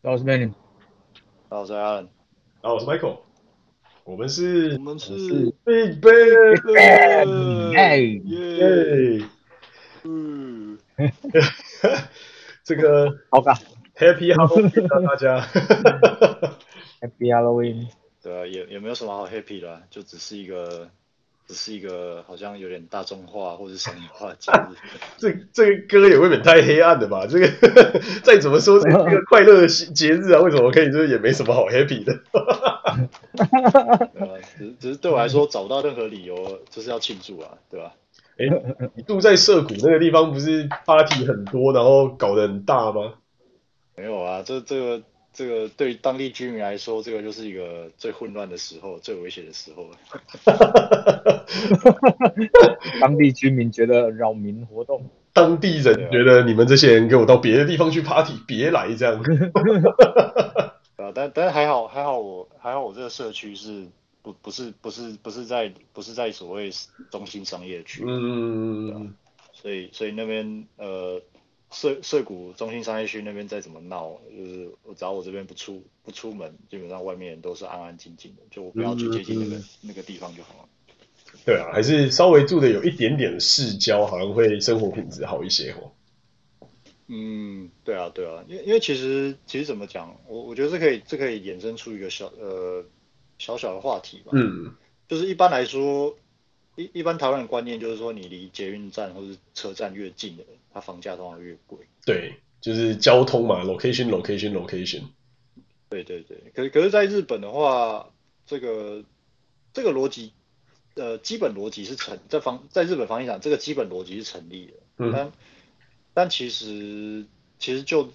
我是 Manny，我是 Alan，啊我是 Michael，我们是我们是 Big Bang，哎耶，嗯，这个好吧，Happy Halloween 大家，Happy Halloween，对啊，也也没有什么好 Happy 的，就只是一个。只是一个好像有点大众化或者商业化的节日。这这个歌也未免太黑暗了吧？这个 再怎么说 是一个快乐的节日啊，为什么可以就是也没什么好 happy 的？对吧？只只是对我来说找不到任何理由就是要庆祝啊，对吧？哎，你住在涩谷那个地方不是 party 很多，然后搞得很大吗？没有啊，这这个。这个对于当地居民来说，这个就是一个最混乱的时候，最危险的时候。当地居民觉得扰民活动，当地人觉得你们这些人给我到别的地方去 party，别来这样。啊，但但还好还好我还好我这个社区是不不是不是不是在不是在所谓中心商业区，嗯，所以所以那边呃。涩涩谷中心商业区那边再怎么闹，就是我只要我这边不出不出门，基本上外面都是安安静静的，就我不要去接近那个、嗯、那个地方就好了。对啊，还是稍微住的有一点点市郊，好像会生活品质好一些哦。嗯，对啊，对啊，因为因为其实其实怎么讲，我我觉得这可以这可以衍生出一个小呃小小的话题吧。嗯，就是一般来说。一一般台湾的观念就是说，你离捷运站或是车站越近的，它房价通常越贵。对，就是交通嘛，location，location，location。对对对，可是可是在日本的话，这个这个逻辑，呃，基本逻辑是成，在房在日本房地产这个基本逻辑是成立的。嗯。但但其实其实就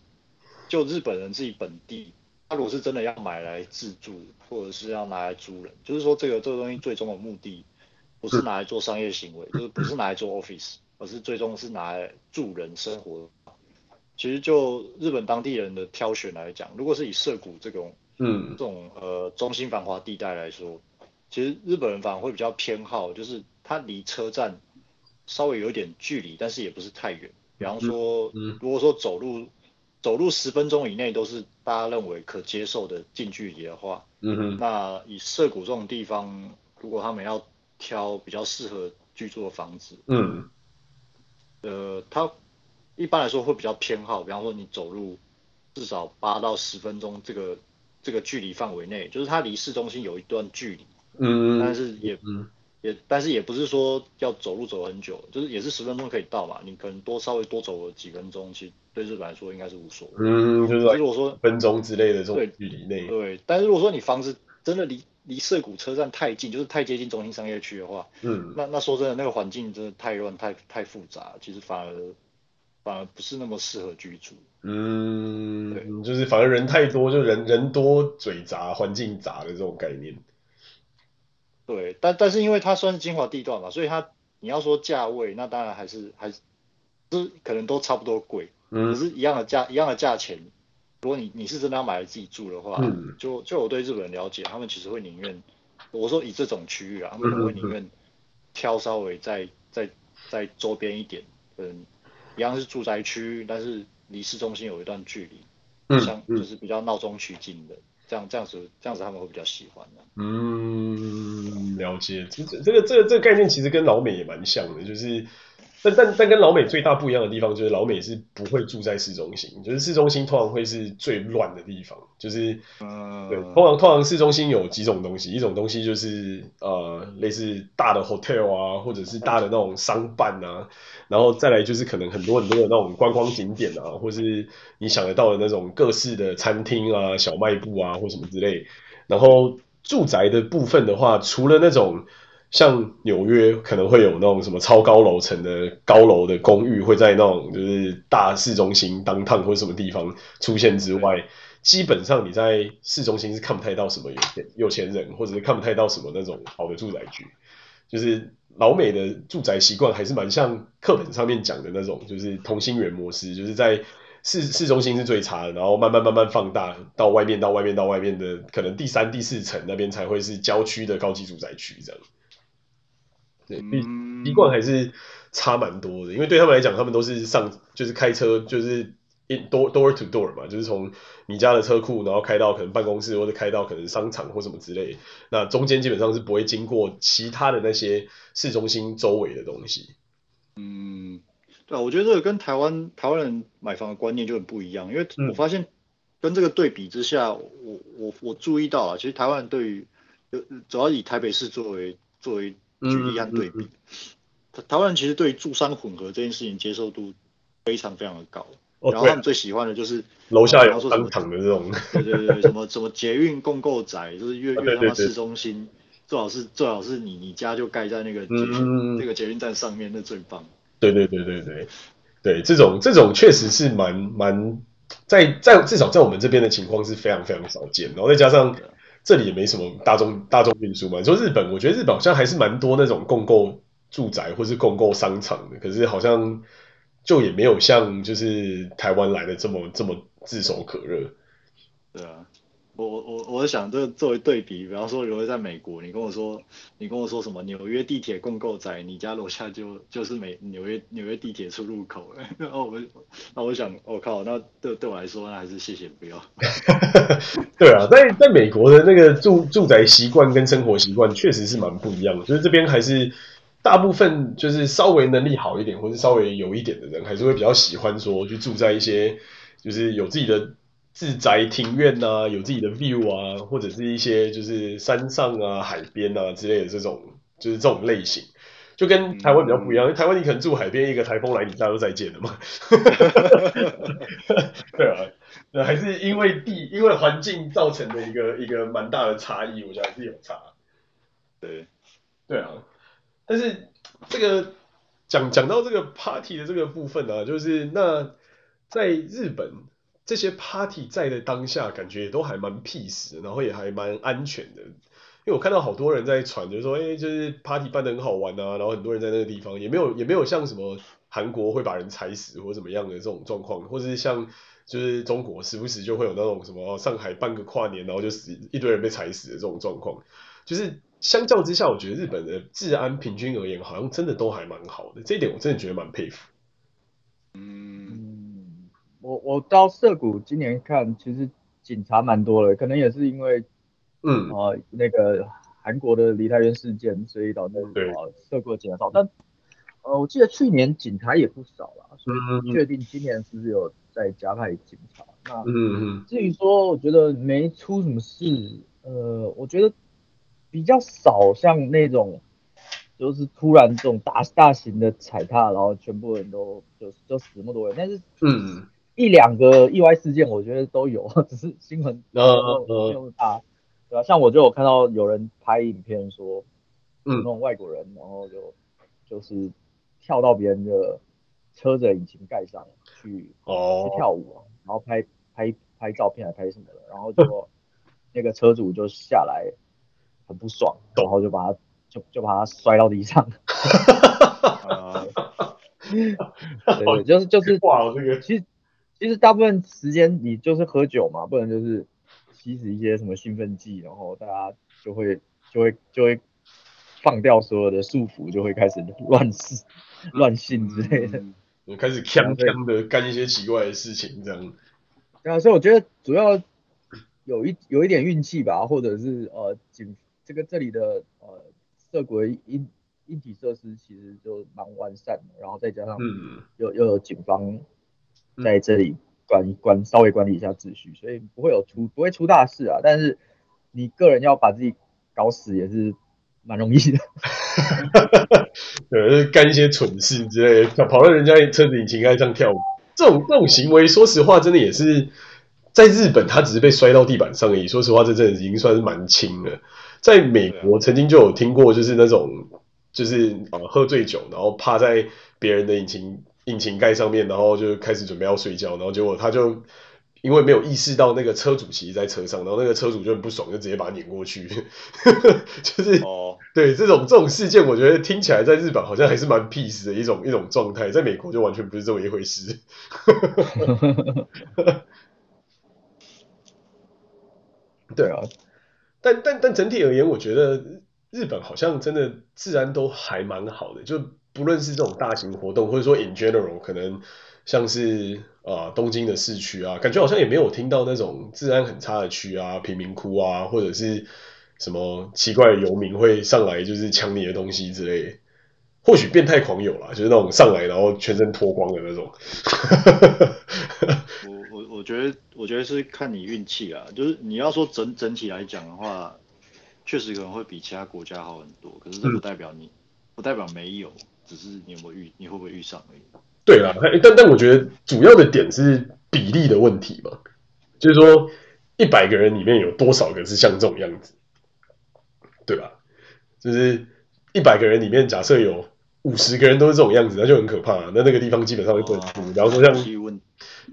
就日本人自己本地，他如果是真的要买来自住，或者是要拿来租人，就是说这个这个东西最终的目的。不是拿来做商业行为，就是不是拿来做 office，而是最终是拿来助人生活。其实就日本当地人的挑选来讲，如果是以涩谷这种，嗯，这种呃中心繁华地带来说，其实日本人反而会比较偏好，就是它离车站稍微有一点距离，但是也不是太远。比方说，如果说走路走路十分钟以内都是大家认为可接受的近距离的话，嗯哼，那以涩谷这种地方，如果他们要挑比较适合居住的房子，嗯，呃，它一般来说会比较偏好，比方说你走路至少八到十分钟这个这个距离范围内，就是它离市中心有一段距离，嗯，但是也，嗯，也，但是也不是说要走路走很久，就是也是十分钟可以到嘛，你可能多稍微多走个几分钟，其实对日本来说应该是无所谓，嗯，就是如果说分钟之类的这种距离内，对，但是如果说你房子真的离离涩谷车站太近，就是太接近中心商业区的话，嗯，那那说真的，那个环境真的太乱、太太复杂，其实反而反而不是那么适合居住。嗯，对，就是反而人太多，就人人多嘴杂、环境杂的这种概念。对，但但是因为它算是精华地段嘛，所以它你要说价位，那当然还是还是，就是可能都差不多贵，嗯，可是一样的价一样的价钱。如果你你是真的要买来自己住的话，嗯、就就我对日本人了解，他们其实会宁愿，我说以这种区域啊，他们会宁愿挑稍微在在在周边一点，嗯，一样是住宅区，但是离市中心有一段距离，像就是比较闹中取静的，这样这样子这样子他们会比较喜欢的。嗯，了解，这这个这个这个概念其实跟老美也蛮像的，就是。但但但跟老美最大不一样的地方就是老美是不会住在市中心，就是市中心通常会是最乱的地方，就是，对，通常通常市中心有几种东西，一种东西就是呃类似大的 hotel 啊，或者是大的那种商办啊，然后再来就是可能很多很多的那种观光景点啊，或是你想得到的那种各式的餐厅啊、小卖部啊或什么之类，然后住宅的部分的话，除了那种。像纽约可能会有那种什么超高楼层的高楼的公寓会在那种就是大市中心当趟或者什么地方出现之外，基本上你在市中心是看不太到什么有钱有钱人，或者是看不太到什么那种好的住宅区。就是老美的住宅习惯还是蛮像课本上面讲的那种，就是同心圆模式，就是在市市中心是最差的，然后慢慢慢慢放大到外面到外面到外面的可能第三第四层那边才会是郊区的高级住宅区这样。对，习惯还是差蛮多的，因为对他们来讲，他们都是上就是开车，就是 door door to door 嘛，就是从你家的车库，然后开到可能办公室，或者开到可能商场或什么之类。那中间基本上是不会经过其他的那些市中心周围的东西。嗯，对啊，我觉得这个跟台湾台湾人买房的观念就很不一样，因为我发现跟这个对比之下，我我我注意到啊，其实台湾人对于主要以台北市作为作为举例和对比，台台湾人其实对于住商混合这件事情接受度非常非常的高。然后他们最喜欢的就是楼下有商场的这种，对对对，什么什么捷运共构宅，就是越越他妈市中心，最好是最好是你你家就盖在那个那个捷运站上面，那最棒。对对对对对。对，这种这种确实是蛮蛮在在至少在我们这边的情况是非常非常少见，然后再加上这里也没什么大众大众运输嘛。你说日本，我觉得日本好像还是蛮多那种共购住宅或是共购商场的，可是好像。就也没有像就是台湾来的这么这么炙手可热，对啊，我我我想这作为对比，比方说如果在美国，你跟我说你跟我说什么纽约地铁共构宅，你家楼下就就是美纽约纽约地铁出入口，然后我那我想我、靠，那对对我来说那还是谢谢不要。对啊，在在美国的那个住住宅习惯跟生活习惯确实是蛮不一样的，就是这边还是。大部分就是稍微能力好一点，或是稍微有一点的人，还是会比较喜欢说去住在一些就是有自己的自宅庭院啊，有自己的 view 啊，或者是一些就是山上啊、海边啊之类的这种，就是这种类型，就跟台湾比较不一样。台湾你可能住海边，一个台风来，你大家都再见了嘛。对啊，那还是因为地因为环境造成的一个一个蛮大的差异，我觉得还是有差。对，对啊。但是这个讲讲到这个 party 的这个部分呢、啊，就是那在日本这些 party 在的当下，感觉也都还蛮 peace，然后也还蛮安全的。因为我看到好多人在传，就是说，哎，就是 party 办得很好玩啊，然后很多人在那个地方，也没有也没有像什么韩国会把人踩死或怎么样的这种状况，或者是像就是中国时不时就会有那种什么上海办个跨年，然后就死一堆人被踩死的这种状况，就是。相较之下，我觉得日本的治安平均而言，好像真的都还蛮好的。这一点我真的觉得蛮佩服。嗯，我我到涩谷今年看，其实警察蛮多的，可能也是因为，嗯啊、呃、那个韩国的梨泰院事件，所以导致啊涩谷警察少。但呃，我记得去年警察也不少啦，所以不确定今年是不是有在加派警察。那嗯嗯，至于说，我觉得没出什么事，呃，我觉得。比较少像那种，就是突然这种大大型的踩踏，然后全部人都就就死那么多人。但是，嗯，一两个意外事件，我觉得都有，只是新闻没有那么大，对吧？像我就有看到有人拍影片说，嗯，那种外国人，然后就就是跳到别人的车子的引擎盖上去哦去跳舞，然后拍拍拍照片还拍什么的，然后就 那个车主就下来。很不爽，然后就把他就就把他摔到地上。对对，就是就是哇，这个其实其实大部分时间你就是喝酒嘛，不然就是吸食一些什么兴奋剂，然后大家就会就会就会放掉所有的束缚，就会开始乱事乱性之类的，嗯、开始锵锵的干一些奇怪的事情，这样。对啊，所以我觉得主要有一有一点运气吧，或者是呃警。这个这里的呃社国硬硬体设施其实就蛮完善的，然后再加上又、嗯、又有警方在这里管管稍微管理一下秩序，所以不会有出不会出大事啊。但是你个人要把自己搞死也是蛮容易的。对，就是干一些蠢事之类的，跑到人家车子引擎盖上跳舞，这种这种行为，说实话，真的也是在日本，他只是被摔到地板上而已。说实话，这真的已经算是蛮轻了。在美国曾经就有听过，就是那种，就是呃喝醉酒，然后趴在别人的引擎引擎盖上面，然后就开始准备要睡觉，然后结果他就因为没有意识到那个车主其实在车上，然后那个车主就很不爽，就直接把他碾过去，就是哦，对这种这种事件，我觉得听起来在日本好像还是蛮 peace 的一种一种状态，在美国就完全不是这么一回事。对啊。但但但整体而言，我觉得日本好像真的治安都还蛮好的，就不论是这种大型活动，或者说 in general，可能像是啊、呃、东京的市区啊，感觉好像也没有听到那种治安很差的区啊，贫民窟啊，或者是什么奇怪的游民会上来就是抢你的东西之类。或许变态狂有啦，就是那种上来然后全身脱光的那种。我我我觉得我觉得是看你运气啊，就是你要说整整体来讲的话，确实可能会比其他国家好很多。可是这不代表你，嗯、不代表没有，只是你有没有遇，你会不会遇上而已。对啦，但但我觉得主要的点是比例的问题嘛，就是说一百个人里面有多少个是像这种样子，对吧？就是一百个人里面假设有。五十个人都是这种样子，那就很可怕。那那个地方基本上会不能住。然后说像，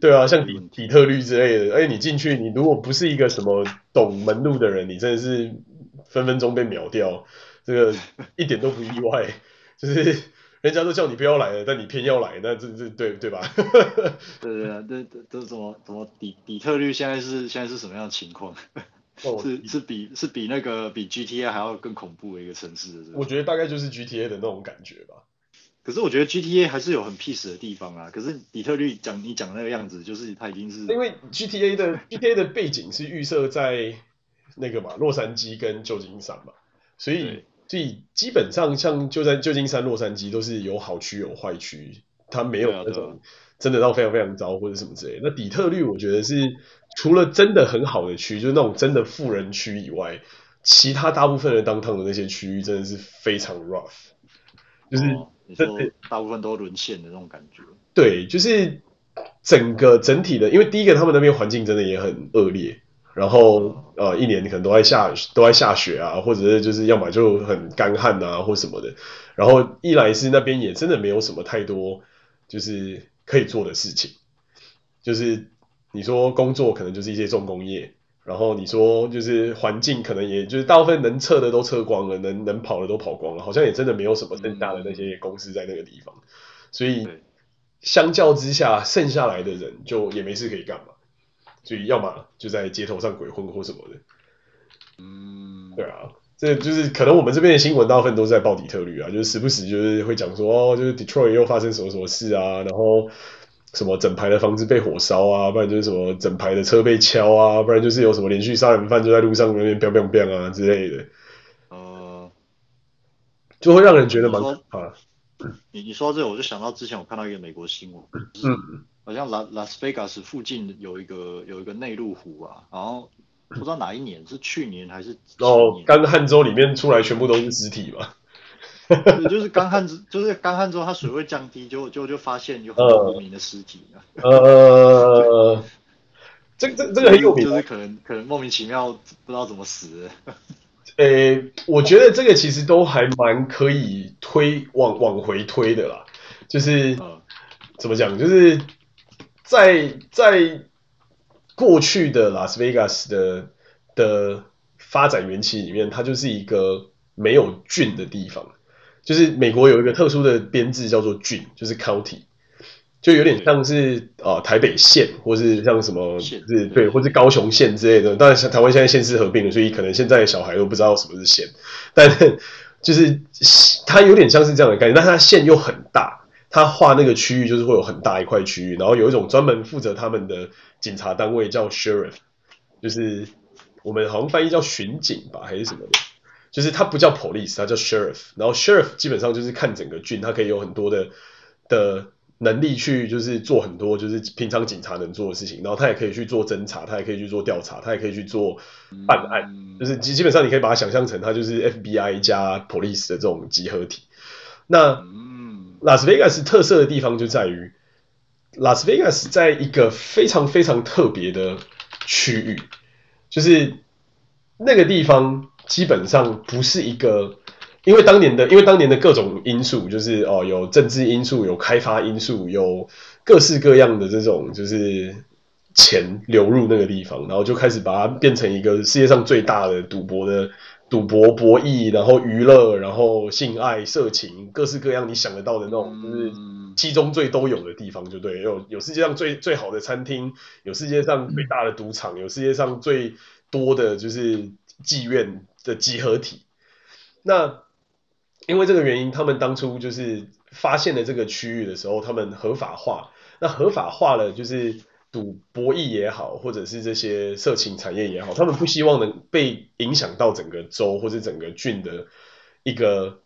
对啊，像底底特律之类的，哎，你进去，你如果不是一个什么懂门路的人，你真的是分分钟被秒掉。这个一点都不意外，就是人家都叫你不要来了，但你偏要来，那这这对对吧？对对啊，这这这怎么怎么底底特律现在是现在是什么样的情况？是是比是比那个比 GTA 还要更恐怖的一个城市，我觉得大概就是 GTA 的那种感觉吧。可是我觉得 GTA 还是有很 peace 的地方啊。可是底特律讲你讲那个样子，就是它已经是因为 GTA 的 GTA 的背景是预设在那个嘛洛杉矶跟旧金山嘛，所以所以基本上像就在旧金山、洛杉矶都是有好区有坏区，它没有那种真的到非常非常糟或者什么之类的。那底特律我觉得是。除了真的很好的区，就是那种真的富人区以外，其他大部分的 downtown 的那些区域真的是非常 rough，就是、哦、你说大部分都沦陷的那种感觉。对，就是整个整体的，因为第一个他们那边环境真的也很恶劣，然后呃一年可能都在下都在下雪啊，或者是就是要么就很干旱啊或什么的，然后一来是那边也真的没有什么太多就是可以做的事情，就是。你说工作可能就是一些重工业，然后你说就是环境可能也就是大部分能撤的都撤光了，能能跑的都跑光了，好像也真的没有什么更大的那些公司在那个地方，所以相较之下，剩下来的人就也没事可以干嘛，所以要么就在街头上鬼混或什么的。嗯，对啊，这就是可能我们这边的新闻大部分都是在报底特律啊，就是时不时就是会讲说哦，就是 Detroit 又发生什么什么事啊，然后。什么整排的房子被火烧啊，不然就是什么整排的车被敲啊，不然就是有什么连续杀人犯就在路上那边飙飙飙啊之类的，呃，就会让人觉得蛮啊。你你说到这个，我就想到之前我看到一个美国新闻，嗯，好像拉拉斯维加斯附近有一个有一个内陆湖啊，然后不知道哪一年是去年还是哦，干旱之后里面出来全部都是尸体嘛。就是干旱之，就是干旱之后，它水位降低，就就就发现有很多无名的尸体呃，这这这个很有名，就是可能可能莫名其妙不知道怎么死的。呃、欸，我觉得这个其实都还蛮可以推往往回推的啦。就是、呃、怎么讲，就是在在过去的拉斯维加斯的的发展缘起里面，它就是一个没有郡的地方。就是美国有一个特殊的编制叫做郡，就是 county，就有点像是啊、呃、台北县，或是像什么是对，或是高雄县之类的。当然，台湾现在县市合并了，所以可能现在小孩都不知道什么是县，但就是它有点像是这样的概念，但它县又很大，他画那个区域就是会有很大一块区域，然后有一种专门负责他们的警察单位叫 sheriff，就是我们好像翻译叫巡警吧，还是什么的。就是他不叫 police，他叫 sheriff，然后 sheriff 基本上就是看整个郡，他可以有很多的的能力去，就是做很多就是平常警察能做的事情，然后他也可以去做侦查，他也可以去做调查，他也可以去做办案，就是基基本上你可以把它想象成他就是 FBI 加 police 的这种集合体。那拉斯维加斯特色的地方就在于，拉斯维加斯在一个非常非常特别的区域，就是那个地方。基本上不是一个，因为当年的因为当年的各种因素，就是哦有政治因素，有开发因素，有各式各样的这种就是钱流入那个地方，然后就开始把它变成一个世界上最大的赌博的赌博博弈，然后娱乐，然后性爱、色情，各式各样你想得到的那种，就是七宗罪都有的地方，就对，有有世界上最最好的餐厅，有世界上最大的赌场，有世界上最多的就是妓院的集合体，那因为这个原因，他们当初就是发现了这个区域的时候，他们合法化，那合法化了就是赌博弈也好，或者是这些色情产业也好，他们不希望能被影响到整个州或者整个郡的一个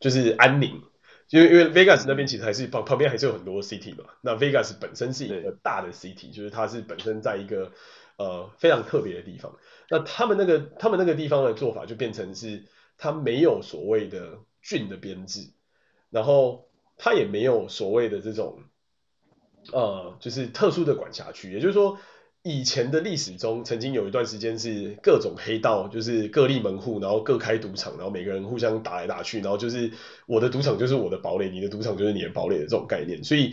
就是安宁。因为因为 Vegas 那边其实还是旁旁边还是有很多 city 嘛，那 Vegas 本身是一个大的 city，就是它是本身在一个呃非常特别的地方。那他们那个他们那个地方的做法就变成是，它没有所谓的郡的编制，然后它也没有所谓的这种呃就是特殊的管辖区，也就是说。以前的历史中，曾经有一段时间是各种黑道，就是各立门户，然后各开赌场，然后每个人互相打来打去，然后就是我的赌场就是我的堡垒，你的赌场就是你的堡垒的这种概念。所以，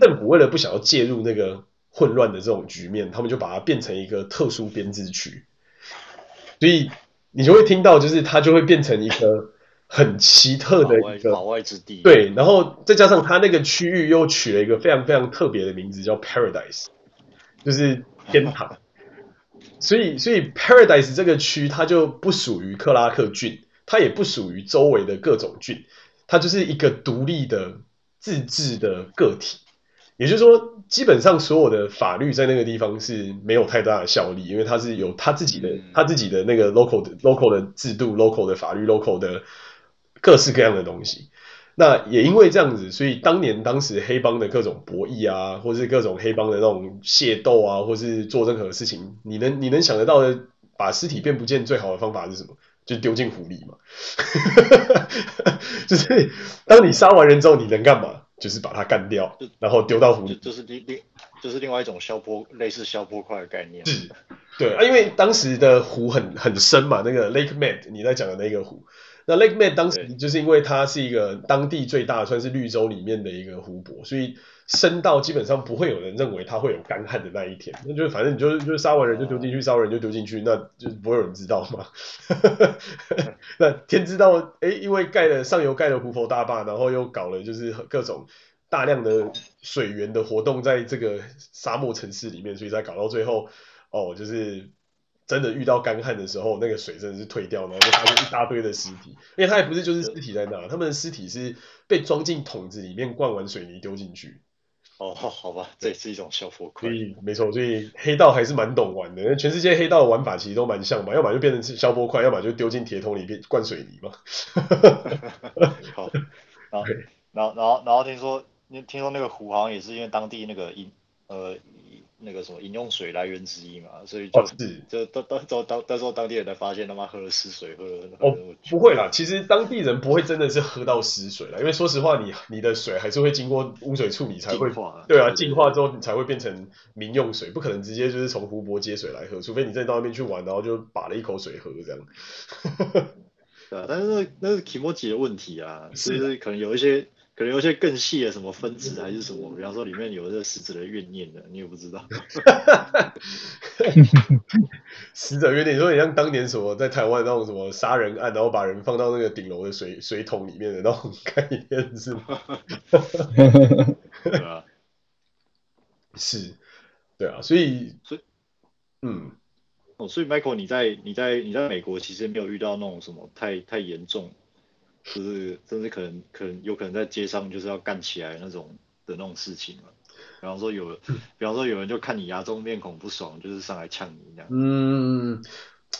政府为了不想要介入那个混乱的这种局面，他们就把它变成一个特殊编制区。所以你就会听到，就是它就会变成一个很奇特的一个保外之地。对，然后再加上它那个区域又取了一个非常非常特别的名字，叫 Paradise。就是天堂，所以所以 Paradise 这个区它就不属于克拉克郡，它也不属于周围的各种郡，它就是一个独立的自治的个体。也就是说，基本上所有的法律在那个地方是没有太大的效力，因为它是有它自己的它自己的那个 local 的 local 的制度、local 的法律、local 的各式各样的东西。那也因为这样子，所以当年当时黑帮的各种博弈啊，或是各种黑帮的那种械斗啊，或是做任何事情，你能你能想得到的，把尸体变不见最好的方法是什么？就丢进湖里嘛。就是当你杀完人之后，你能干嘛？就是把它干掉，然后丢到湖里。就是另另就是另外一种消波，类似消波块的概念。是，对啊，因为当时的湖很很深嘛，那个 Lake Mead 你在讲的那个湖。那 Lake Mead 当时就是因为它是一个当地最大，算是绿洲里面的一个湖泊，所以深到基本上不会有人认为它会有干旱的那一天。那就反正你就就杀完人就丢进去，杀完人就丢进去，那就不会有人知道嘛。那天知道，哎，因为盖了上游盖了湖泊大坝，然后又搞了就是各种大量的水源的活动在这个沙漠城市里面，所以才搞到最后，哦，就是。真的遇到干旱的时候，那个水真的是退掉，然后就发现一大堆的尸体，因为它也不是就是尸体在那，他们的尸体是被装进桶子里面，灌完水泥丢进去。哦，好吧，这也是一种消波块。所以没错，所以黑道还是蛮懂玩的，全世界黑道的玩法其实都蛮像嘛，要么就变成消波块，要么就丢进铁桶里面灌水泥嘛。好，然后然后然后然后听说，听说那个湖好像也是因为当地那个饮呃。那个什么饮用水来源之一嘛，所以就、哦、是就到到到到到时候当地人才发现他妈喝了尸水，喝了哦不会啦，其实当地人不会真的是喝到尸水啦，因为说实话，你你的水还是会经过污水处理才会化，对啊，净化之后你才会变成民用水，不可能直接就是从湖泊接水来喝，除非你真的到那边去玩，然后就把了一口水喝这样。对啊，但是那那是 Kimoji 的问题啊，是可能有一些。可能有些更细的什么分子还是什么，比方说里面有这个死者的怨念的，你也不知道。死者怨念，你说你像当年什么在台湾那种什么杀人案，然后把人放到那个顶楼的水水桶里面的那种概念是吗？对啊，是，对啊，所以所以嗯，哦，所以 Michael 你在你在你在美国其实没有遇到那种什么太太严重。就是，甚至可能，可能有可能在街上就是要干起来那种的那种事情嘛。比方说有，比方说有人就看你亚洲面孔不爽，就是上来呛你这样。嗯，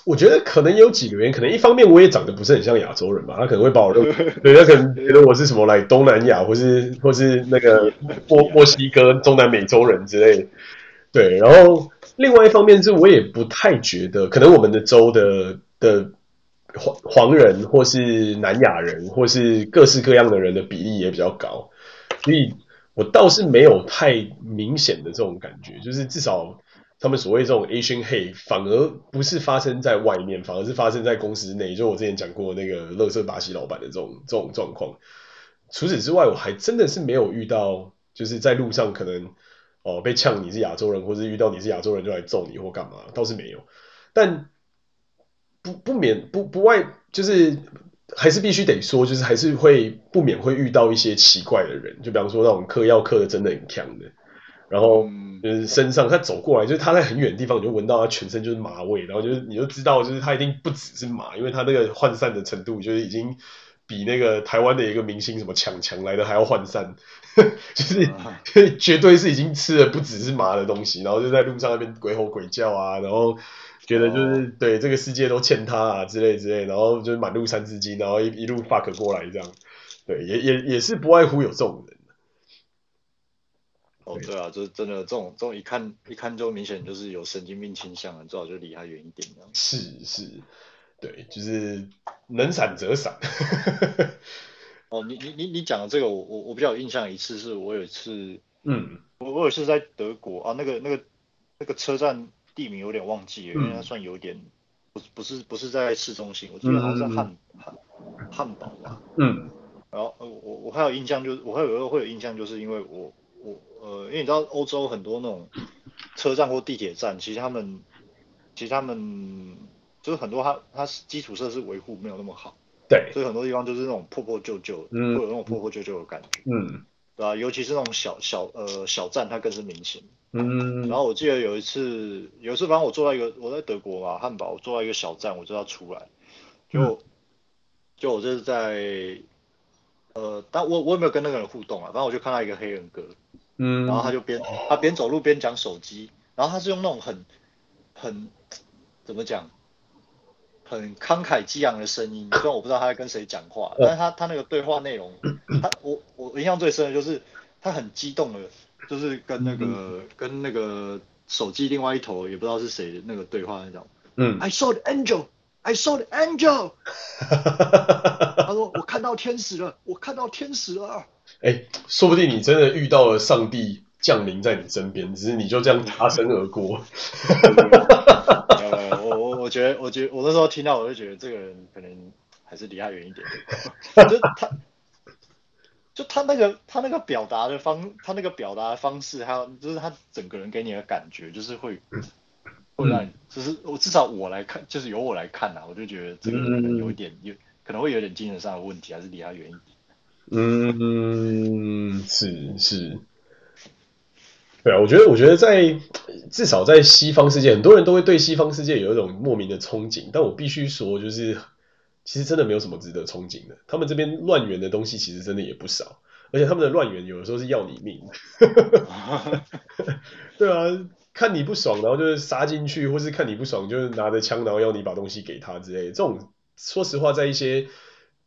我觉得可能有几个原因，可能一方面我也长得不是很像亚洲人吧，他可能会把我认为，对，他可能觉得我是什么来东南亚，或是或是那个 墨墨西哥、中南美洲人之类。对，然后另外一方面是我也不太觉得，可能我们的州的的。黄黄人或是南亚人或是各式各样的人的比例也比较高，所以我倒是没有太明显的这种感觉，就是至少他们所谓这种 Asian hate 反而不是发生在外面，反而是发生在公司内，就我之前讲过那个垃圾巴西老板的这种这种状况。除此之外，我还真的是没有遇到，就是在路上可能哦被呛你是亚洲人，或是遇到你是亚洲人就来揍你或干嘛，倒是没有，但。不不免不不外就是还是必须得说，就是还是会不免会遇到一些奇怪的人，就比方说那种嗑药嗑的真的很强的，然后就是身上他走过来，就是他在很远的地方你就闻到他全身就是麻味，然后就是你就知道就是他一定不只是麻，因为他那个涣散的程度就是已经比那个台湾的一个明星什么强强来的还要涣散，就是绝对是已经吃了不只是麻的东西，然后就在路上那边鬼吼鬼叫啊，然后觉得就是对这个世界都欠他啊之类之类，然后就是满路三字经，然后一一路 fuck 过来这样，对，也也也是不外乎有这种人。哦，对啊，就是真的这种这种一看一看就明显就是有神经病倾向啊，最好就离他远一点这样。是是，对，就是能闪则闪。哦，你你你你讲的这个，我我我比较有印象一次，是我有一次，嗯，我我有一次在德国啊，那个那个那个车站地名有点忘记了，嗯、因为它算有点不不是不是在市中心，我记得好像在汉汉汉堡吧。嗯。然后呃我我还有印象就是我还有会有印象就是因为我我。呃，因为你知道欧洲很多那种车站或地铁站，其实他们其实他们就是很多它它基础设施维护没有那么好，对，所以很多地方就是那种破破旧旧，嗯，会有那种破破旧旧的感觉，嗯，对吧？尤其是那种小小呃小站，它更是明显，嗯。然后我记得有一次，有一次反正我坐在一个我在德国嘛，汉堡，我坐在一个小站，我就要出来，就、嗯、就我这是在呃，但我我也没有跟那个人互动啊，反正我就看到一个黑人哥。嗯，然后他就边他边走路边讲手机，然后他是用那种很很怎么讲，很慷慨激昂的声音，虽然我不知道他在跟谁讲话，但是他他那个对话内容，他我我印象最深的就是他很激动的，就是跟那个跟那个手机另外一头也不知道是谁的那个对话那种，嗯，I saw the angel, I saw the angel，他说我看到天使了，我看到天使了。哎，说不定你真的遇到了上帝降临在你身边，只是你就这样擦身而过。呃，我我我觉得，我觉得我那时候听到，我就觉得这个人可能还是离他远一点。就他，就他那个他那个表达的方，他那个表达的方式，还有就是他整个人给你的感觉，就是会会让你，就是我至少我来看，就是由我来看啊，我就觉得这个人可能有一点有可能会有点精神上的问题，还是离他远一点。嗯，是是，对啊，我觉得我觉得在至少在西方世界，很多人都会对西方世界有一种莫名的憧憬，但我必须说，就是其实真的没有什么值得憧憬的。他们这边乱源的东西其实真的也不少，而且他们的乱源有的时候是要你命。对啊，看你不爽，然后就是杀进去，或是看你不爽，就是拿着枪，然后要你把东西给他之类的。这种说实话，在一些。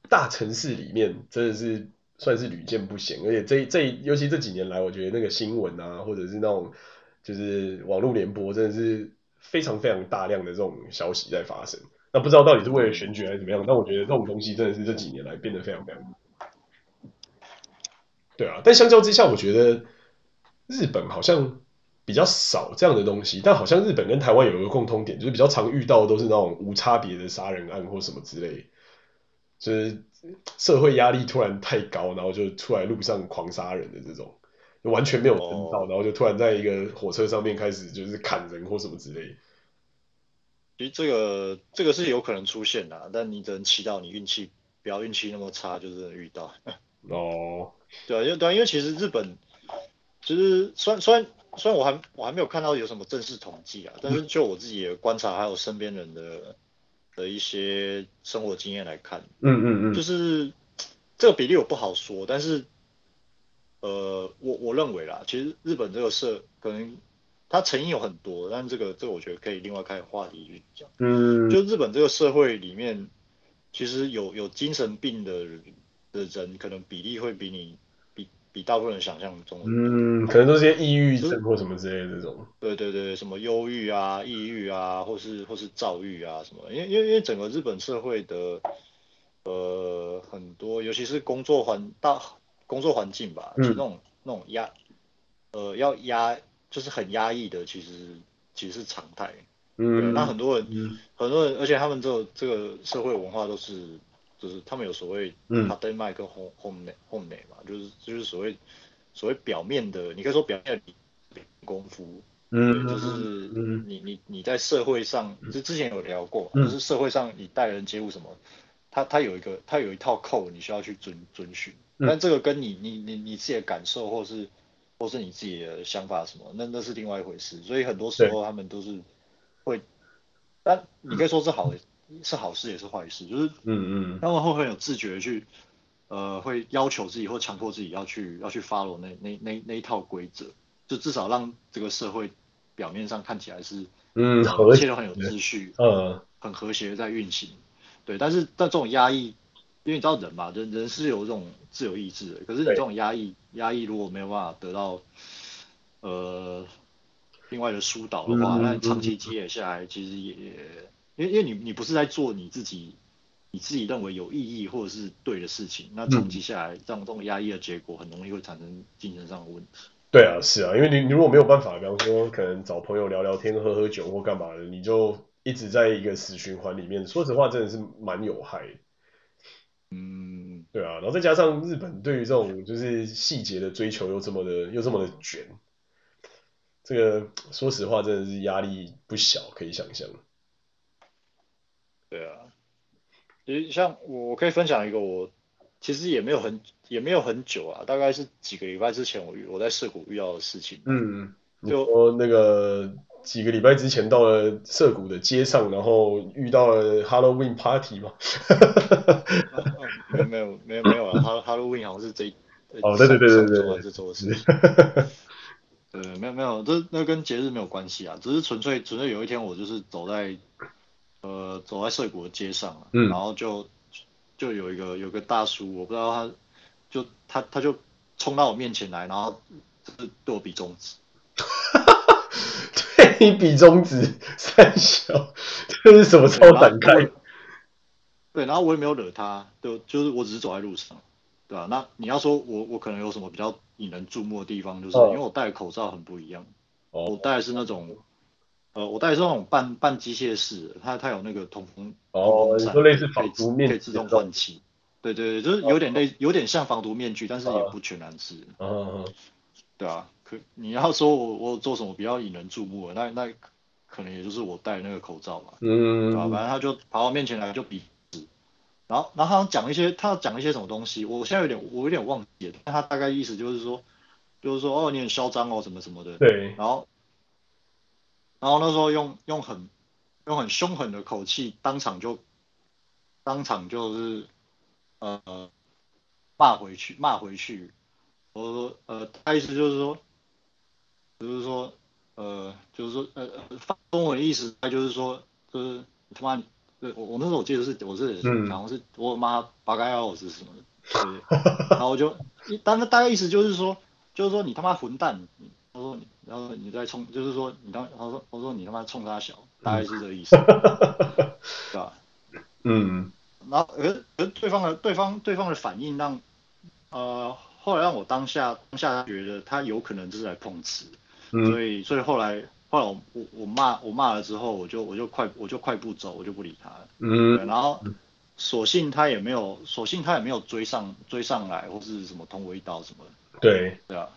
大城市里面真的是算是屡见不鲜，而且这这尤其这几年来，我觉得那个新闻啊，或者是那种就是网络联播，真的是非常非常大量的这种消息在发生。那不知道到底是为了选举还是怎么样，但我觉得这种东西真的是这几年来变得非常非常。对啊，但相较之下，我觉得日本好像比较少这样的东西，但好像日本跟台湾有一个共通点，就是比较常遇到的都是那种无差别的杀人案或什么之类。就是社会压力突然太高，然后就出来路上狂杀人的这种，完全没有征兆，然后就突然在一个火车上面开始就是砍人或什么之类。其实这个这个是有可能出现的，但你只能祈祷你运气不要运气那么差，就是遇到。哦，对啊，因为对啊，因为其实日本其实虽然虽然虽然我还我还没有看到有什么正式统计啊，但是就我自己的观察还有身边人的。的一些生活经验来看，嗯嗯嗯，就是这个比例我不好说，但是，呃，我我认为啦，其实日本这个社可能它成因有很多，但这个这个我觉得可以另外开话题去讲，嗯，就日本这个社会里面，其实有有精神病的的人，可能比例会比你。比比大部分人想象中，嗯，可能都是些抑郁症或什么之类的这种。对对对，什么忧郁啊、抑郁啊，或是或是躁郁啊什么。因为因为因为整个日本社会的，呃，很多尤其是工作环大工作环境吧，就那种、嗯、那种压，呃，要压就是很压抑的，其实其实是常态。嗯，那很多人、嗯、很多人，而且他们这个这个社会文化都是。就是他们有所谓哈登麦跟后后内后内嘛，就是就是所谓所谓表面的，你可以说表面的功夫，嗯，就是你你你在社会上，就之前有聊过，就是社会上你待人接物什么，他他有一个他有一套 code 你需要去遵遵循，但这个跟你你你你自己的感受或是或是你自己的想法什么，那那是另外一回事，所以很多时候他们都是会，但你可以说是好的。是好事也是坏事，就是嗯嗯，他们会很有自觉的去，呃，会要求自己或强迫自己要去要去 follow 那那那那一套规则，就至少让这个社会表面上看起来是嗯，一切都很有秩序，嗯，很和谐的在运行，对，但是但这种压抑，因为你知道人嘛，人人是有这种自由意志的，可是你这种压抑压抑如果没有办法得到，呃。另外的疏导的话，那、嗯、长期积累下来，其实也，因为因为你你不是在做你自己，你自己认为有意义或者是对的事情，那长期下来，这种这种压抑的结果，很容易会产生精神上的问题。对啊，是啊，因为你你如果没有办法，比方说可能找朋友聊聊天、喝喝酒或干嘛的，你就一直在一个死循环里面。说实话，真的是蛮有害。嗯，对啊，然后再加上日本对于这种就是细节的追求又这么的又这么的卷。这个说实话，真的是压力不小，可以想象。对啊，其实像我可以分享一个，我其实也没有很也没有很久啊，大概是几个礼拜之前我遇我在涩谷遇到的事情。嗯，就说那个几个礼拜之前到了涩谷的街上，然后遇到了 Halloween party 嘛。没有没有没有没有啊，Halloween 好像是这哦对对对对对，做完这周的事情。对，没有没有，这那跟节日没有关系啊，只是纯粹纯粹有一天我就是走在，呃，走在涩谷的街上，嗯，然后就就有一个有个大叔，我不知道他，就他他就冲到我面前来，然后就是对我比中指，对你比中指，三小，这是什么超展开？对，然后我也没有惹他，就就是我只是走在路上，对吧？那你要说我我可能有什么比较？引人注目的地方，就是因为我戴口罩很不一样。哦。我戴的是那种，呃，我戴的是那种半半机械式的，它它有那个通风。哦。你说类似防毒面具。可以自动换气。对对对，就是有点类，有点像防毒面具，但是也不全然是。嗯嗯嗯。对啊，可你要说我我做什么比较引人注目的，那那可能也就是我戴那个口罩嘛。嗯。对吧？反正他就跑到面前来就比。然后，然后他讲一些，他讲一些什么东西，我现在有点，我有点忘记了。但他大概意思就是说，就是说，哦，你很嚣张哦，什么什么的。对。然后，然后那时候用用很用很凶狠的口气，当场就当场就是呃骂回去，骂回去。我说，呃，他意思就是说，就是说，呃，就是说，呃，发中文的意思，他就是说，就是他妈。对，我我那时候我记得是我是好像是我妈八嘎幺是什么的，对，然后我就一，但是大概意思就是说，就是说你他妈混蛋，他说你，然后你在冲，就是说你当，他说我说你他妈冲他小，大概是这个意思，对吧？嗯，然后而而对方的对方对方的反应让，呃，后来让我当下当下觉得他有可能就是在碰瓷，所以所以后来。后来我我我骂我骂了之后，我就我就快我就快步走，我就不理他了。嗯。然后，索性他也没有，索性他也没有追上追上来，或是什么捅我一刀什么的。对。对啊。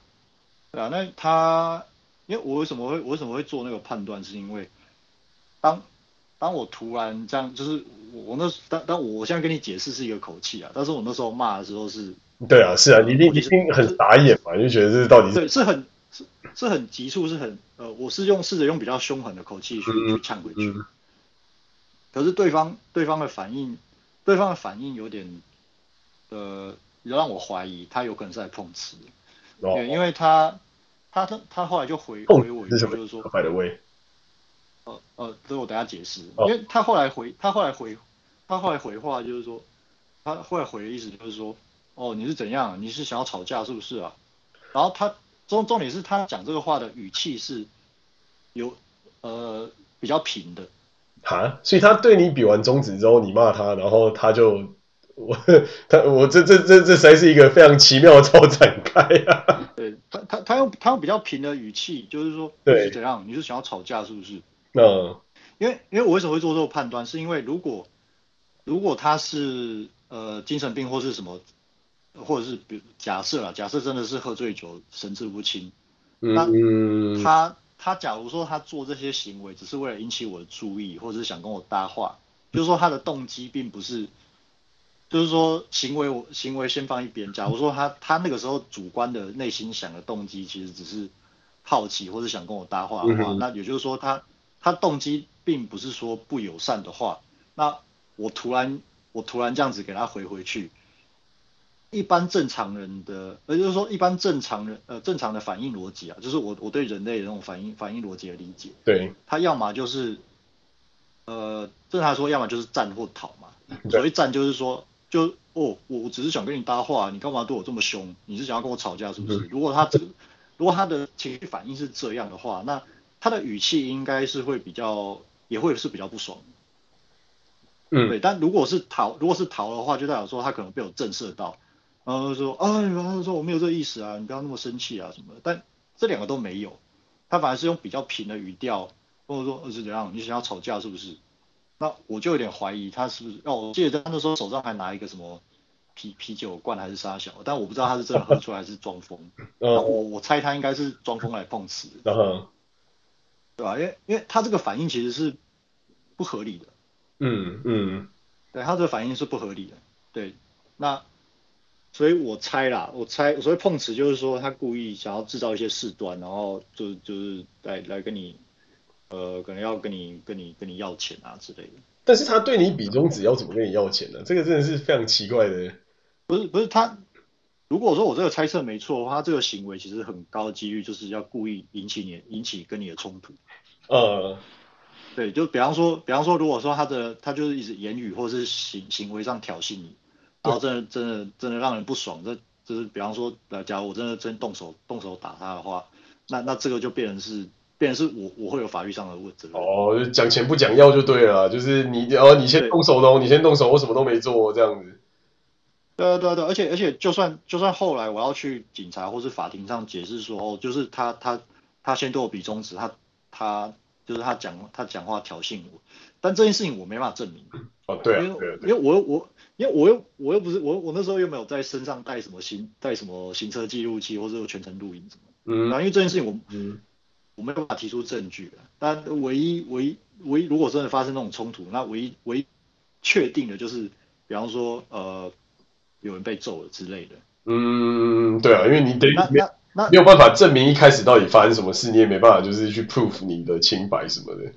对啊，那他，因为我为什么会我为什么会做那个判断，是因为当当我突然这样，就是我我那当当我现在跟你解释是一个口气啊，但是我那时候骂的时候是。对啊，是啊，你一定一定很傻眼嘛，就觉得这到底是。对，是很。是是很急促，是很呃，我是用试着用比较凶狠的口气去、嗯、去呛回去，嗯、可是对方对方的反应，对方的反应有点呃，让我怀疑他有可能是在碰瓷，哦、对，因为他他他他后来就回回我一句，就是说，呃呃，这我等下解释，哦、因为他后来回他后来回他后来回话就是说，他后来回的意思就是说，哦，你是怎样？你是想要吵架是不是啊？然后他。重重点是他讲这个话的语气是有呃比较平的，哈，所以他对你比完中指之后，你骂他，然后他就我他我这这这这才是一个非常奇妙的超展开啊！对他他他用他用比较平的语气，就是说你是怎样？你是想要吵架是不是？嗯，因为因为我为什么会做这个判断，是因为如果如果他是呃精神病或是什么。或者是比如假设啊，假设真的是喝醉酒神志不清，嗯、那他他假如说他做这些行为只是为了引起我的注意，或者是想跟我搭话，就是说他的动机并不是，就是说行为我行为先放一边，假如说他他那个时候主观的内心想的动机其实只是好奇或者想跟我搭话的话，嗯、那也就是说他他动机并不是说不友善的话，那我突然我突然这样子给他回回去，一般正常人的，也就是说一般正常人呃正常的反应逻辑啊，就是我我对人类的那种反应反应逻辑的理解，对，他要么就是呃正常来说，要么就是战或逃嘛。所谓战就是说，就哦我我只是想跟你搭话，你干嘛对我这么凶？你是想要跟我吵架是不是？如果他这个如果他的情绪反应是这样的话，那他的语气应该是会比较，也会是比较不爽。嗯，对。但如果是逃，如果是逃的话，就代表说他可能被我震慑到，然后说，哎，然后说我没有这个意思啊，你不要那么生气啊什么的。但这两个都没有，他反而是用比较平的语调，或者说是怎样，你想要吵架是不是？那我就有点怀疑他是不是。哦，我记得他那时候手上还拿一个什么。啤啤酒罐还是沙小，但我不知道他是真的喝出来还是装疯。我我猜他应该是装疯来碰瓷，对吧？因为因为他这个反应其实是不合理的。嗯嗯，对他这个反应是不合理的。对，那所以我猜啦，我猜所谓碰瓷就是说他故意想要制造一些事端，然后就就是来来跟你呃可能要跟你跟你跟你要钱啊之类的。但是他对你比中指要怎么跟你要钱呢？这个真的是非常奇怪的。不是不是他，如果说我这个猜测没错的话，他这个行为其实很高的几率就是要故意引起你引起跟你的冲突。呃，对，就比方说比方说，如果说他的他就是一直言语或者是行行为上挑衅你，然后真的真的真的让人不爽，这就是比方说，假如我真的真动手动手打他的话，那那这个就变成是。变成是我我会有法律上的问题。哦，讲钱不讲要就对了，就是你哦，你先动手喽，你先动手，我什么都没做这样子。对啊对啊对，而且而且就算就算后来我要去警察或是法庭上解释说，哦，就是他他他先对我比中指，他他就是他讲他讲话挑衅我，但这件事情我没办法证明。哦对啊，因为因为我我因为我又我又不是我我那时候又没有在身上带什么行带什么行车记录器或者全程录音什么。嗯。然后因为这件事情我嗯。我没有办法提出证据，但唯一唯一唯一，如果真的发生那种冲突，那唯一唯一确定的就是，比方说呃有人被揍了之类的。嗯，对啊，因为你等于没那没有办法证明一开始到底发生什么事，你也没办法就是去 prove 你的清白什么的。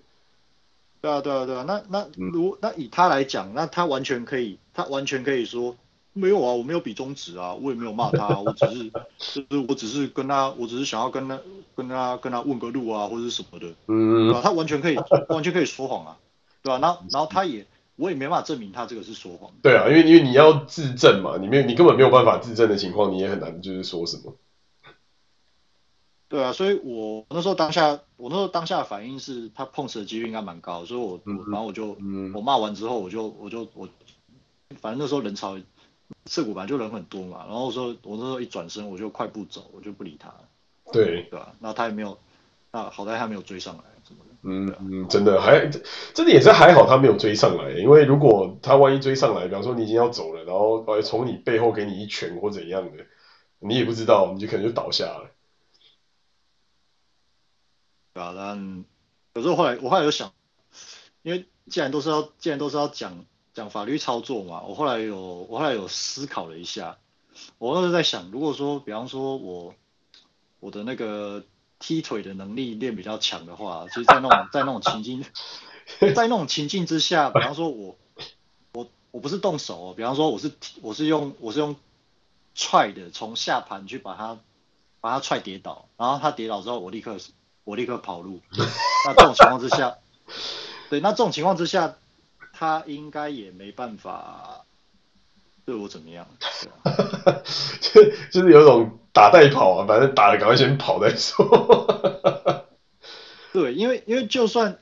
对啊，对啊，对啊，那那如那以他来讲，那他完全可以，他完全可以说。没有啊，我没有比中指啊，我也没有骂他，我只是，就是我只是跟他，我只是想要跟他，跟他，跟他问个路啊，或者是什么的，嗯？他完全可以，完全可以说谎啊，对吧？然后，然后他也，我也没办法证明他这个是说谎。对啊，因为因为你要自证嘛，你没有，你根本没有办法自证的情况，你也很难就是说什么。对啊，所以我那时候当下，我那时候当下的反应是他碰瓷的几率应该蛮高，所以我，嗯、然后我就，嗯、我骂完之后，我就，我就，我，反正那时候人潮。涩谷本来就人很多嘛，然后说，我那时候一转身，我就快步走，我就不理他。对，对吧？那他也没有，那好在他没有追上来什么的。嗯嗯，真的还真的也是还好，他没有追上来，因为如果他万一追上来，比方说你已经要走了，然后呃从你背后给你一拳或怎样的，你也不知道，你就可能就倒下了。对啊，但有时候后来我后来有想，因为既然都是要，既然都是要讲。讲法律操作嘛，我后来有我后来有思考了一下，我那时候在想，如果说比方说我我的那个踢腿的能力练比较强的话，其实在那种在那种情境，在那种情境之下，比方说我我我不是动手哦，比方说我是我是用我是用踹的，从下盘去把他把他踹跌倒，然后他跌倒之后，我立刻我立刻跑路。那这种情况之下，对，那这种情况之下。他应该也没办法对我怎么样，就就是有种打带跑啊，反正打了赶快先跑再说。对，因为因为就算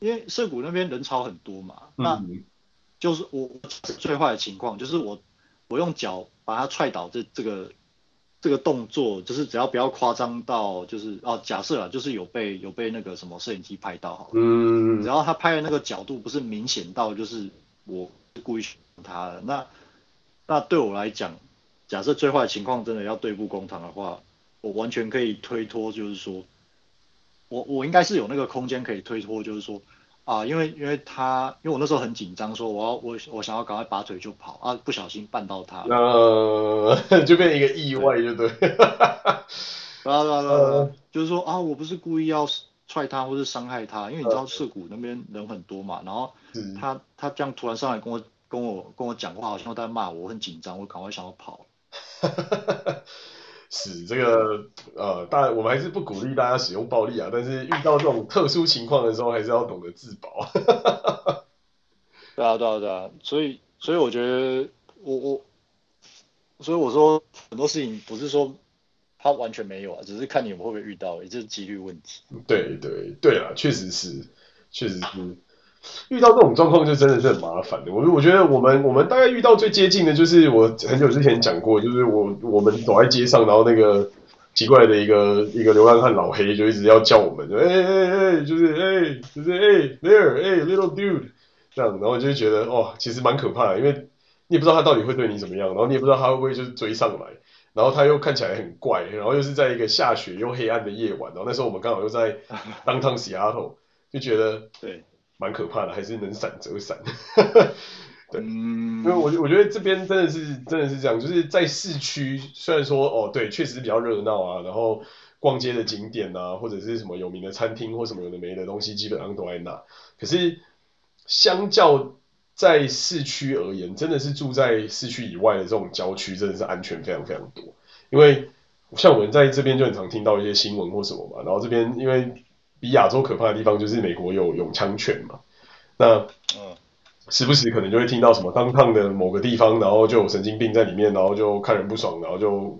因为涩谷那边人潮很多嘛，嗯、那就是我最坏的情况就是我我用脚把他踹倒这这个这个动作，就是只要不要夸张到就是哦，假设啊，就是有被有被那个什么摄影机拍到好了，嗯，只要他拍的那个角度不是明显到就是我故意选他的，那那对我来讲，假设最坏的情况真的要对簿公堂的话，我完全可以推脱，就是说我我应该是有那个空间可以推脱，就是说。啊，因为因为他，因为我那时候很紧张，说我要我我想要赶快拔腿就跑啊，不小心绊到他，呃，就变成一个意外，就对，对啊对啊对啊，就是说啊，我不是故意要踹他或是伤害他，因为你知道涩谷那边人很多嘛，然后他他这样突然上来跟我跟我跟我讲话，好像在骂我，我很紧张，我赶快想要跑。是这个呃，当然我们还是不鼓励大家使用暴力啊，但是遇到这种特殊情况的时候，还是要懂得自保。对啊，对啊，对啊，所以所以我觉得我我，所以我说很多事情不是说他完全没有啊，只是看你们会不会遇到，也就是几率问题。对对对啊，确实是，确实是。遇到这种状况就真的是很麻烦的。我我觉得我们我们大概遇到最接近的就是我很久之前讲过，就是我我们走在街上，然后那个奇怪的一个一个流浪汉老黑就一直要叫我们，哎哎哎，就是哎就是哎 there 哎 little dude 这样，然后就觉得哦，其实蛮可怕的，因为你也不知道他到底会对你怎么样，然后你也不知道他会不会就是追上来，然后他又看起来很怪，然后又是在一个下雪又黑暗的夜晚，然后那时候我们刚好又在 downtown Seattle，就觉得对。蛮可怕的，还是能闪则闪。对，嗯、因为我我觉得这边真的是真的是这样，就是在市区，虽然说哦对，确实比较热闹啊，然后逛街的景点啊，或者是什么有名的餐厅或什么有的没的东西，基本上都在那。可是相较在市区而言，真的是住在市区以外的这种郊区，真的是安全非常非常多。因为像我们在这边就很常听到一些新闻或什么嘛，然后这边因为。比亚洲可怕的地方就是美国有永枪权嘛，那嗯，时不时可能就会听到什么当趟的某个地方，然后就有神经病在里面，然后就看人不爽，然后就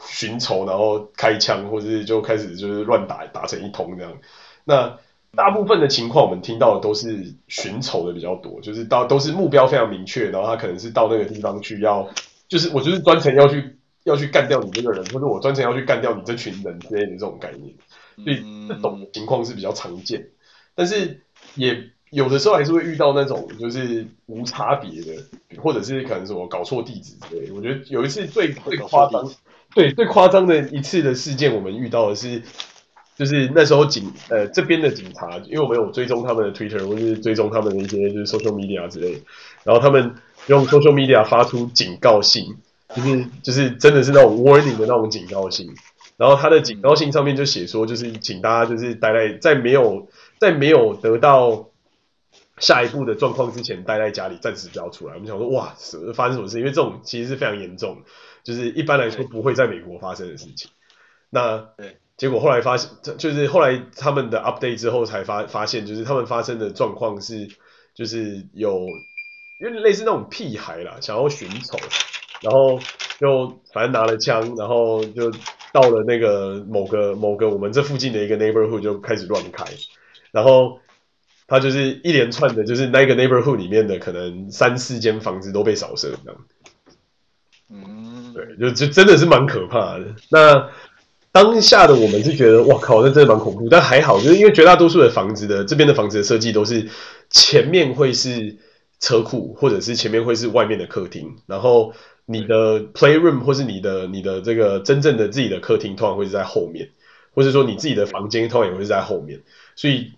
寻仇，然后开枪，或者是就开始就是乱打，打成一通这样。那大部分的情况我们听到的都是寻仇的比较多，就是到都是目标非常明确，然后他可能是到那个地方去要，就是我就是专程要去要去干掉你这个人，或者我专程要去干掉你这群人之类的这种概念。所以这种情况是比较常见，但是也有的时候还是会遇到那种就是无差别的，或者是可能什么搞错地址之类。我觉得有一次最最夸张，对最夸张的一次的事件，我们遇到的是，就是那时候警呃这边的警察，因为我们有追踪他们的 Twitter 或者是追踪他们的一些就是 social media 之类，然后他们用 social media 发出警告信，就是就是真的是那种 warning 的那种警告信。然后他的警告信上面就写说，就是请大家就是待在在没有在没有得到下一步的状况之前，待在家里，暂时不要出来。我们想说，哇，发生什么事？因为这种其实是非常严重，就是一般来说不会在美国发生的事情。那对，结果后来发现，就是后来他们的 update 之后才发发现，就是他们发生的状况是，就是有有点类似那种屁孩啦，想要寻仇，然后就反正拿了枪，然后就。到了那个某个某个我们这附近的一个 neighborhood 就开始乱开，然后他就是一连串的，就是那个 neighborhood 里面的可能三四间房子都被扫射这样。嗯，对，就就真的是蛮可怕的。那当下的我们是觉得，哇靠，那真的蛮恐怖。但还好，就是因为绝大多数的房子的这边的房子的设计都是前面会是车库，或者是前面会是外面的客厅，然后。你的 playroom 或是你的你的这个真正的自己的客厅，通常会是在后面，或者说你自己的房间通常也会是在后面。所以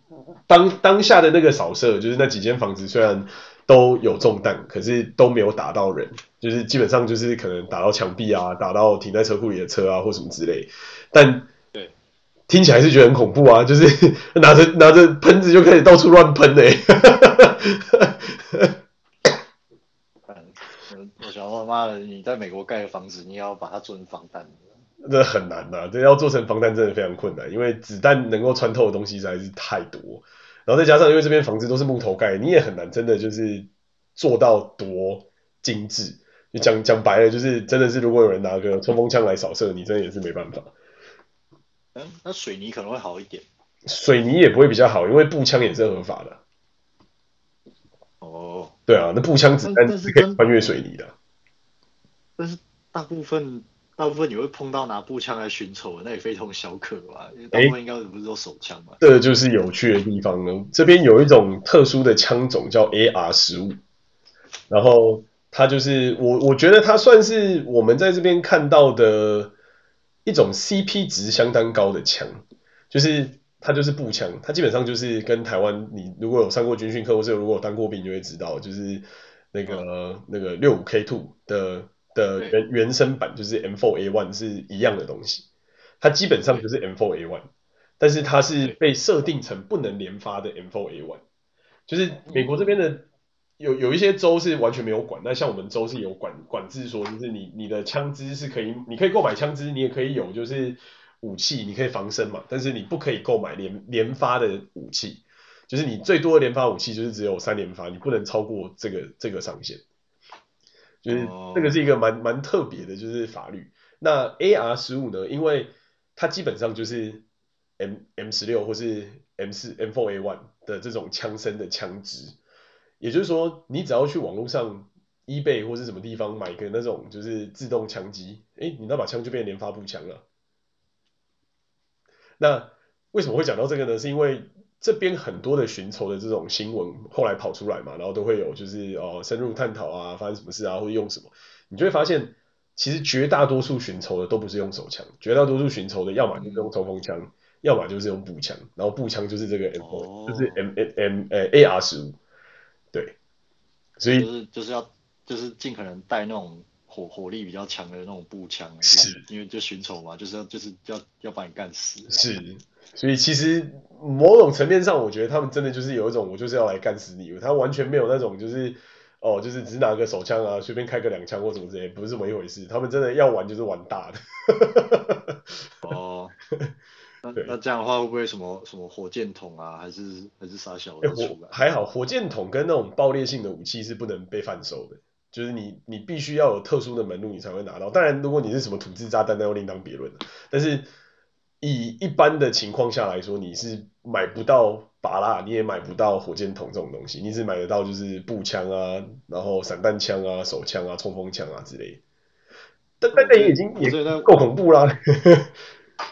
当当下的那个扫射，就是那几间房子虽然都有中弹，可是都没有打到人，就是基本上就是可能打到墙壁啊，打到停在车库里的车啊或什么之类。但对，听起来是觉得很恐怖啊，就是 拿着拿着喷子就开始到处乱喷哎。妈的！你在美国盖个房子，你要把它做成防弹，这很难呐、啊！这要做成防弹真的非常困难，因为子弹能够穿透的东西实在是太多，然后再加上因为这边房子都是木头盖，你也很难真的就是做到多精致。你讲讲白了，就是真的是如果有人拿个冲锋枪来扫射你，真的也是没办法。嗯，那水泥可能会好一点。水泥也不会比较好，因为步枪也是合法的。哦，对啊，那步枪子弹是可以穿越水泥的。但是大部分大部分你会碰到拿步枪来寻仇的，那也非同小可吧？因为大部分应该不是都手枪嘛。这就是有趣的地方了。这边有一种特殊的枪种叫 AR 十五，然后它就是我我觉得它算是我们在这边看到的一种 CP 值相当高的枪，就是它就是步枪，它基本上就是跟台湾你如果有上过军训课，或是如果有当过兵，就会知道，就是那个、嗯、那个六五 K two 的。的原原生版就是 M4A1 是一样的东西，它基本上就是 M4A1，但是它是被设定成不能连发的 M4A1，就是美国这边的有有一些州是完全没有管，那像我们州是有管管制说，就是你你的枪支是可以，你可以购买枪支，你也可以有就是武器，你可以防身嘛，但是你不可以购买连连发的武器，就是你最多的连发武器就是只有三连发，你不能超过这个这个上限，就是这个是一个蛮蛮特别的，就是法律。那 AR 十五呢？因为它基本上就是 M M 十六或是 M 四 M four A one 的这种枪身的枪支，也就是说，你只要去网络上 eBay 或是什么地方买个那种就是自动枪机，诶，你那把枪就变成连发步枪了。那为什么会讲到这个呢？是因为这边很多的寻仇的这种新闻后来跑出来嘛，然后都会有就是哦深入探讨啊，发生什么事啊，或者用什么，你就会发现。其实绝大多数寻仇的都不是用手枪，绝大多数寻仇的要么就是用冲锋枪，嗯、要么就是用步枪，然后步枪就是这个 M，、哦、就是 M M M 呃 A R 十五，对，所以就是就是要就是尽可能带那种火火力比较强的那种步枪，是，因为就寻仇嘛，就是要就是要要把你干死，是，所以其实某种层面上，我觉得他们真的就是有一种我就是要来干死你，他完全没有那种就是。哦，就是只拿个手枪啊，随便开个两枪或什么之类，不是这么一回事。他们真的要玩就是玩大的。哦，那那这样的话会不会什么什么火箭筒啊，还是还是啥小的出来？欸，还好，火箭筒跟那种爆裂性的武器是不能被贩售的，就是你你必须要有特殊的门路你才会拿到。当然，如果你是什么土制炸弹，那又另当别论。但是以一般的情况下来说，你是买不到。拔啦，你也买不到火箭筒这种东西，你只买得到就是步枪啊，然后散弹枪啊、手枪啊、冲锋枪啊之类的。但但那已经也够恐怖啦。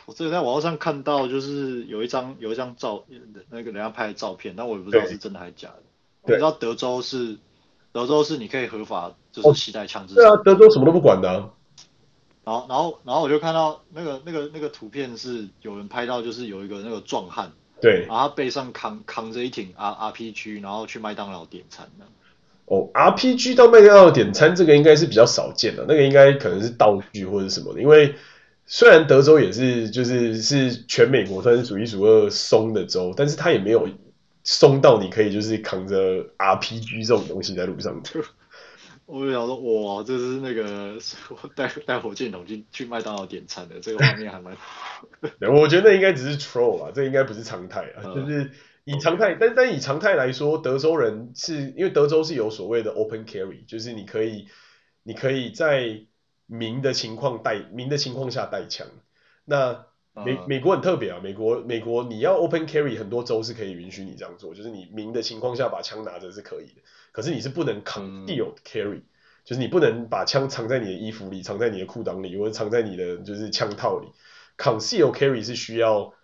我之前在网络上看到，就是有一张有一张照，那个人家拍的照片，但我也不知道是真的还是假的。你知道德州是德州是你可以合法就是携带枪支。对啊，德州什么都不管的啊。然后然后然后我就看到那个那个那个图片是有人拍到，就是有一个那个壮汉。对，然后他背上扛扛着一挺 R R P G，然后去麦当劳点餐的。哦，R P G 到麦当劳点餐这个应该是比较少见的，那个应该可能是道具或者什么的。因为虽然德州也是就是是全美国算是数一数二松的州，但是他也没有松到你可以就是扛着 R P G 这种东西在路上走。我就想说，哇，这是那个带带火箭筒去去麦当劳点餐的，这个画面还蛮对。我觉得那应该只是 troll 啊，这应该不是常态啊。嗯、就是以常态，但但以常态来说，德州人是因为德州是有所谓的 open carry，就是你可以你可以在明的情况带明的情况下带枪。那美、嗯、美国很特别啊，美国美国你要 open carry，很多州是可以允许你这样做，就是你明的情况下把枪拿着是可以的。可是你是不能 concealed carry，、嗯、就是你不能把枪藏在你的衣服里，藏在你的裤裆里，或者藏在你的就是枪套里。concealed carry 是需要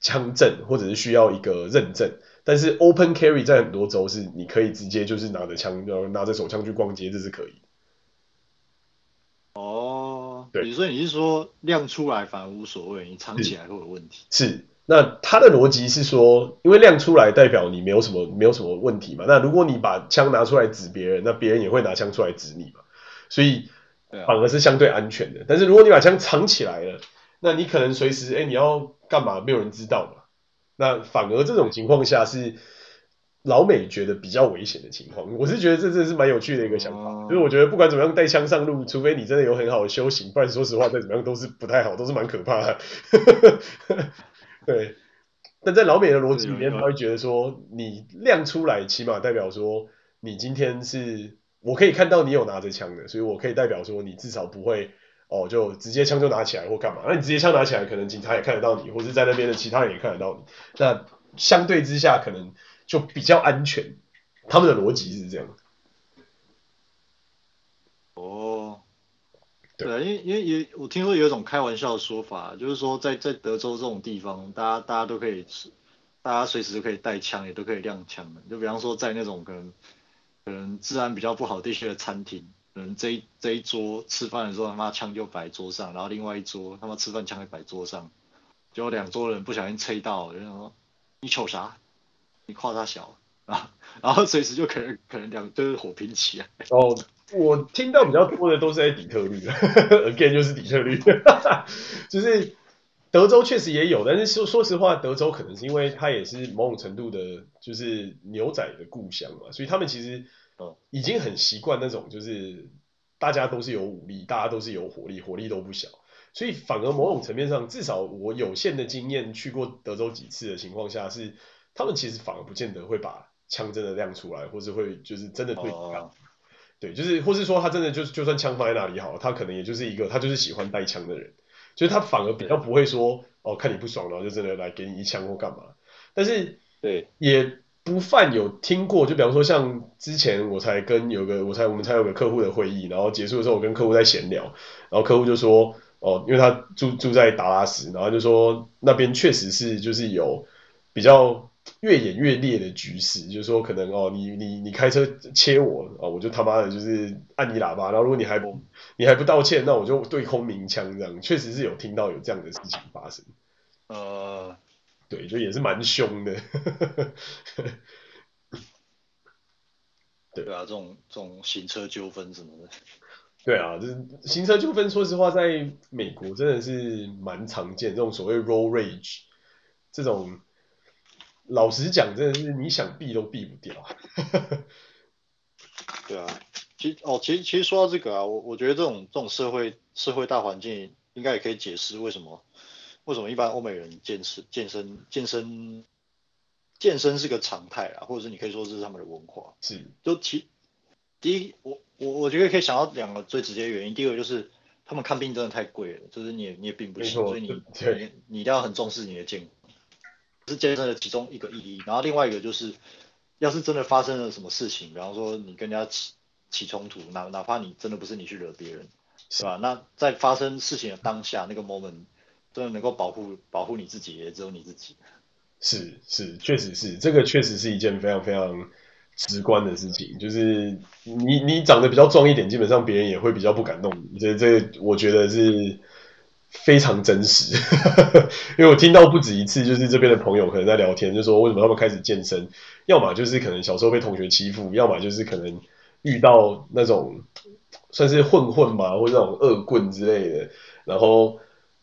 枪证或者是需要一个认证，但是 open carry 在很多州是你可以直接就是拿着枪，然后拿着手枪去逛街，这是可以。哦，对，所以你是说亮出来反而无所谓，你藏起来会有问题？是。那他的逻辑是说，因为亮出来代表你没有什么没有什么问题嘛。那如果你把枪拿出来指别人，那别人也会拿枪出来指你嘛。所以反而是相对安全的。但是如果你把枪藏起来了，那你可能随时哎、欸、你要干嘛没有人知道嘛。那反而这种情况下是老美觉得比较危险的情况。我是觉得这真的是蛮有趣的一个想法。就是我觉得不管怎么样带枪上路，除非你真的有很好的修行，不然说实话再怎么样都是不太好，都是蛮可怕的。对，但在老美的逻辑里面，他会觉得说，你亮出来，起码代表说，你今天是我可以看到你有拿着枪的，所以我可以代表说，你至少不会哦，就直接枪就拿起来或干嘛。那你直接枪拿起来，可能警察也看得到你，或者在那边的其他人也看得到你。那相对之下，可能就比较安全。他们的逻辑是这样。哦对啊，因为因为也我听说有一种开玩笑的说法，就是说在在德州这种地方，大家大家都可以，大家随时都可以带枪，也都可以亮枪的。就比方说在那种可能可能治安比较不好地区的餐厅，可能这一这一桌吃饭的时候他妈枪就摆桌上，然后另外一桌他妈吃饭枪也摆桌上，就两桌人不小心吹到，就说你瞅啥？你夸他小啊？然后随时就可能可能两就是火拼起来。哦。我听到比较多的都是在底特律，again 就是底特律，就是德州确实也有，但是说说实话，德州可能是因为它也是某种程度的，就是牛仔的故乡嘛，所以他们其实已经很习惯那种，就是大家都是有武力，大家都是有火力，火力都不小，所以反而某种层面上，至少我有限的经验去过德州几次的情况下，是他们其实反而不见得会把枪真的亮出来，或是会就是真的对你干。对，就是或是说他真的就是就算枪放在那里好，他可能也就是一个他就是喜欢带枪的人。所以他反而比较不会说哦，看你不爽，然后就真的来给你一枪或干嘛。但是对，也不犯有听过，就比方说像之前我才跟有个我才我们才有个客户的会议，然后结束的时候我跟客户在闲聊，然后客户就说哦，因为他住住在达拉斯，然后就说那边确实是就是有比较。越演越烈的局势，就是说可能哦，你你你开车切我哦，我就他妈的就是按你喇叭，然后如果你还不你还不道歉，那我就对空鸣枪这样，确实是有听到有这样的事情发生。呃，对，就也是蛮凶的。对啊，这种这种行车纠纷什么的。对啊，就是行车纠纷，说实话，在美国真的是蛮常见，这种所谓 road rage 这种。老实讲，真的是你想避都避不掉。对啊，其实哦，其实其实说到这个啊，我我觉得这种这种社会社会大环境，应该也可以解释为什么为什么一般欧美人健身健身健身健身是个常态啊，或者是你可以说这是他们的文化。是，就其第一，我我我觉得可以想到两个最直接的原因，第二个就是他们看病真的太贵了，就是你也你也病不起，所以你你你一定要很重视你的健康。是健身的其中一个意义，然后另外一个就是，要是真的发生了什么事情，比方说你跟人家起起冲突，哪哪怕你真的不是你去惹别人，是吧？那在发生事情的当下，那个 moment 真的能够保护保护你自己，也只有你自己。是是，确实是，这个确实是一件非常非常直观的事情，就是你你长得比较壮一点，基本上别人也会比较不敢动你。这这，我觉得是。非常真实，因为我听到不止一次，就是这边的朋友可能在聊天，就说为什么他们开始健身，要么就是可能小时候被同学欺负，要么就是可能遇到那种算是混混嘛，或者那种恶棍之类的，然后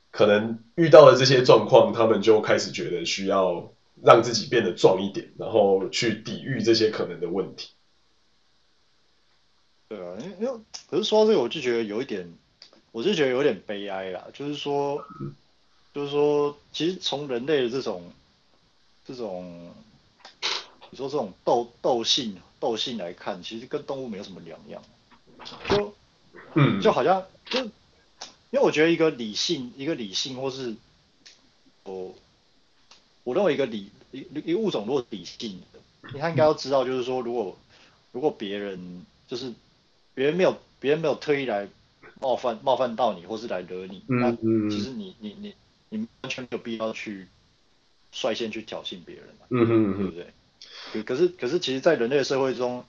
可能遇到了这些状况，他们就开始觉得需要让自己变得壮一点，然后去抵御这些可能的问题。对啊，因为因为可是说到这个，我就觉得有一点。我是觉得有点悲哀啦，就是说，就是说，其实从人类的这种，这种，你说这种斗斗性斗性来看，其实跟动物没有什么两样，就，嗯，就好像就，因为我觉得一个理性，一个理性，或是，我，我认为一个理一一个物种如果理性的，他应该要知道，就是说，如果如果别人就是别人没有别人没有特意来。冒犯冒犯到你，或是来惹你，嗯、那其实你你你你完全没有必要去率先去挑衅别人，嗯哼，对不对？可是可是，其实，在人类的社会中，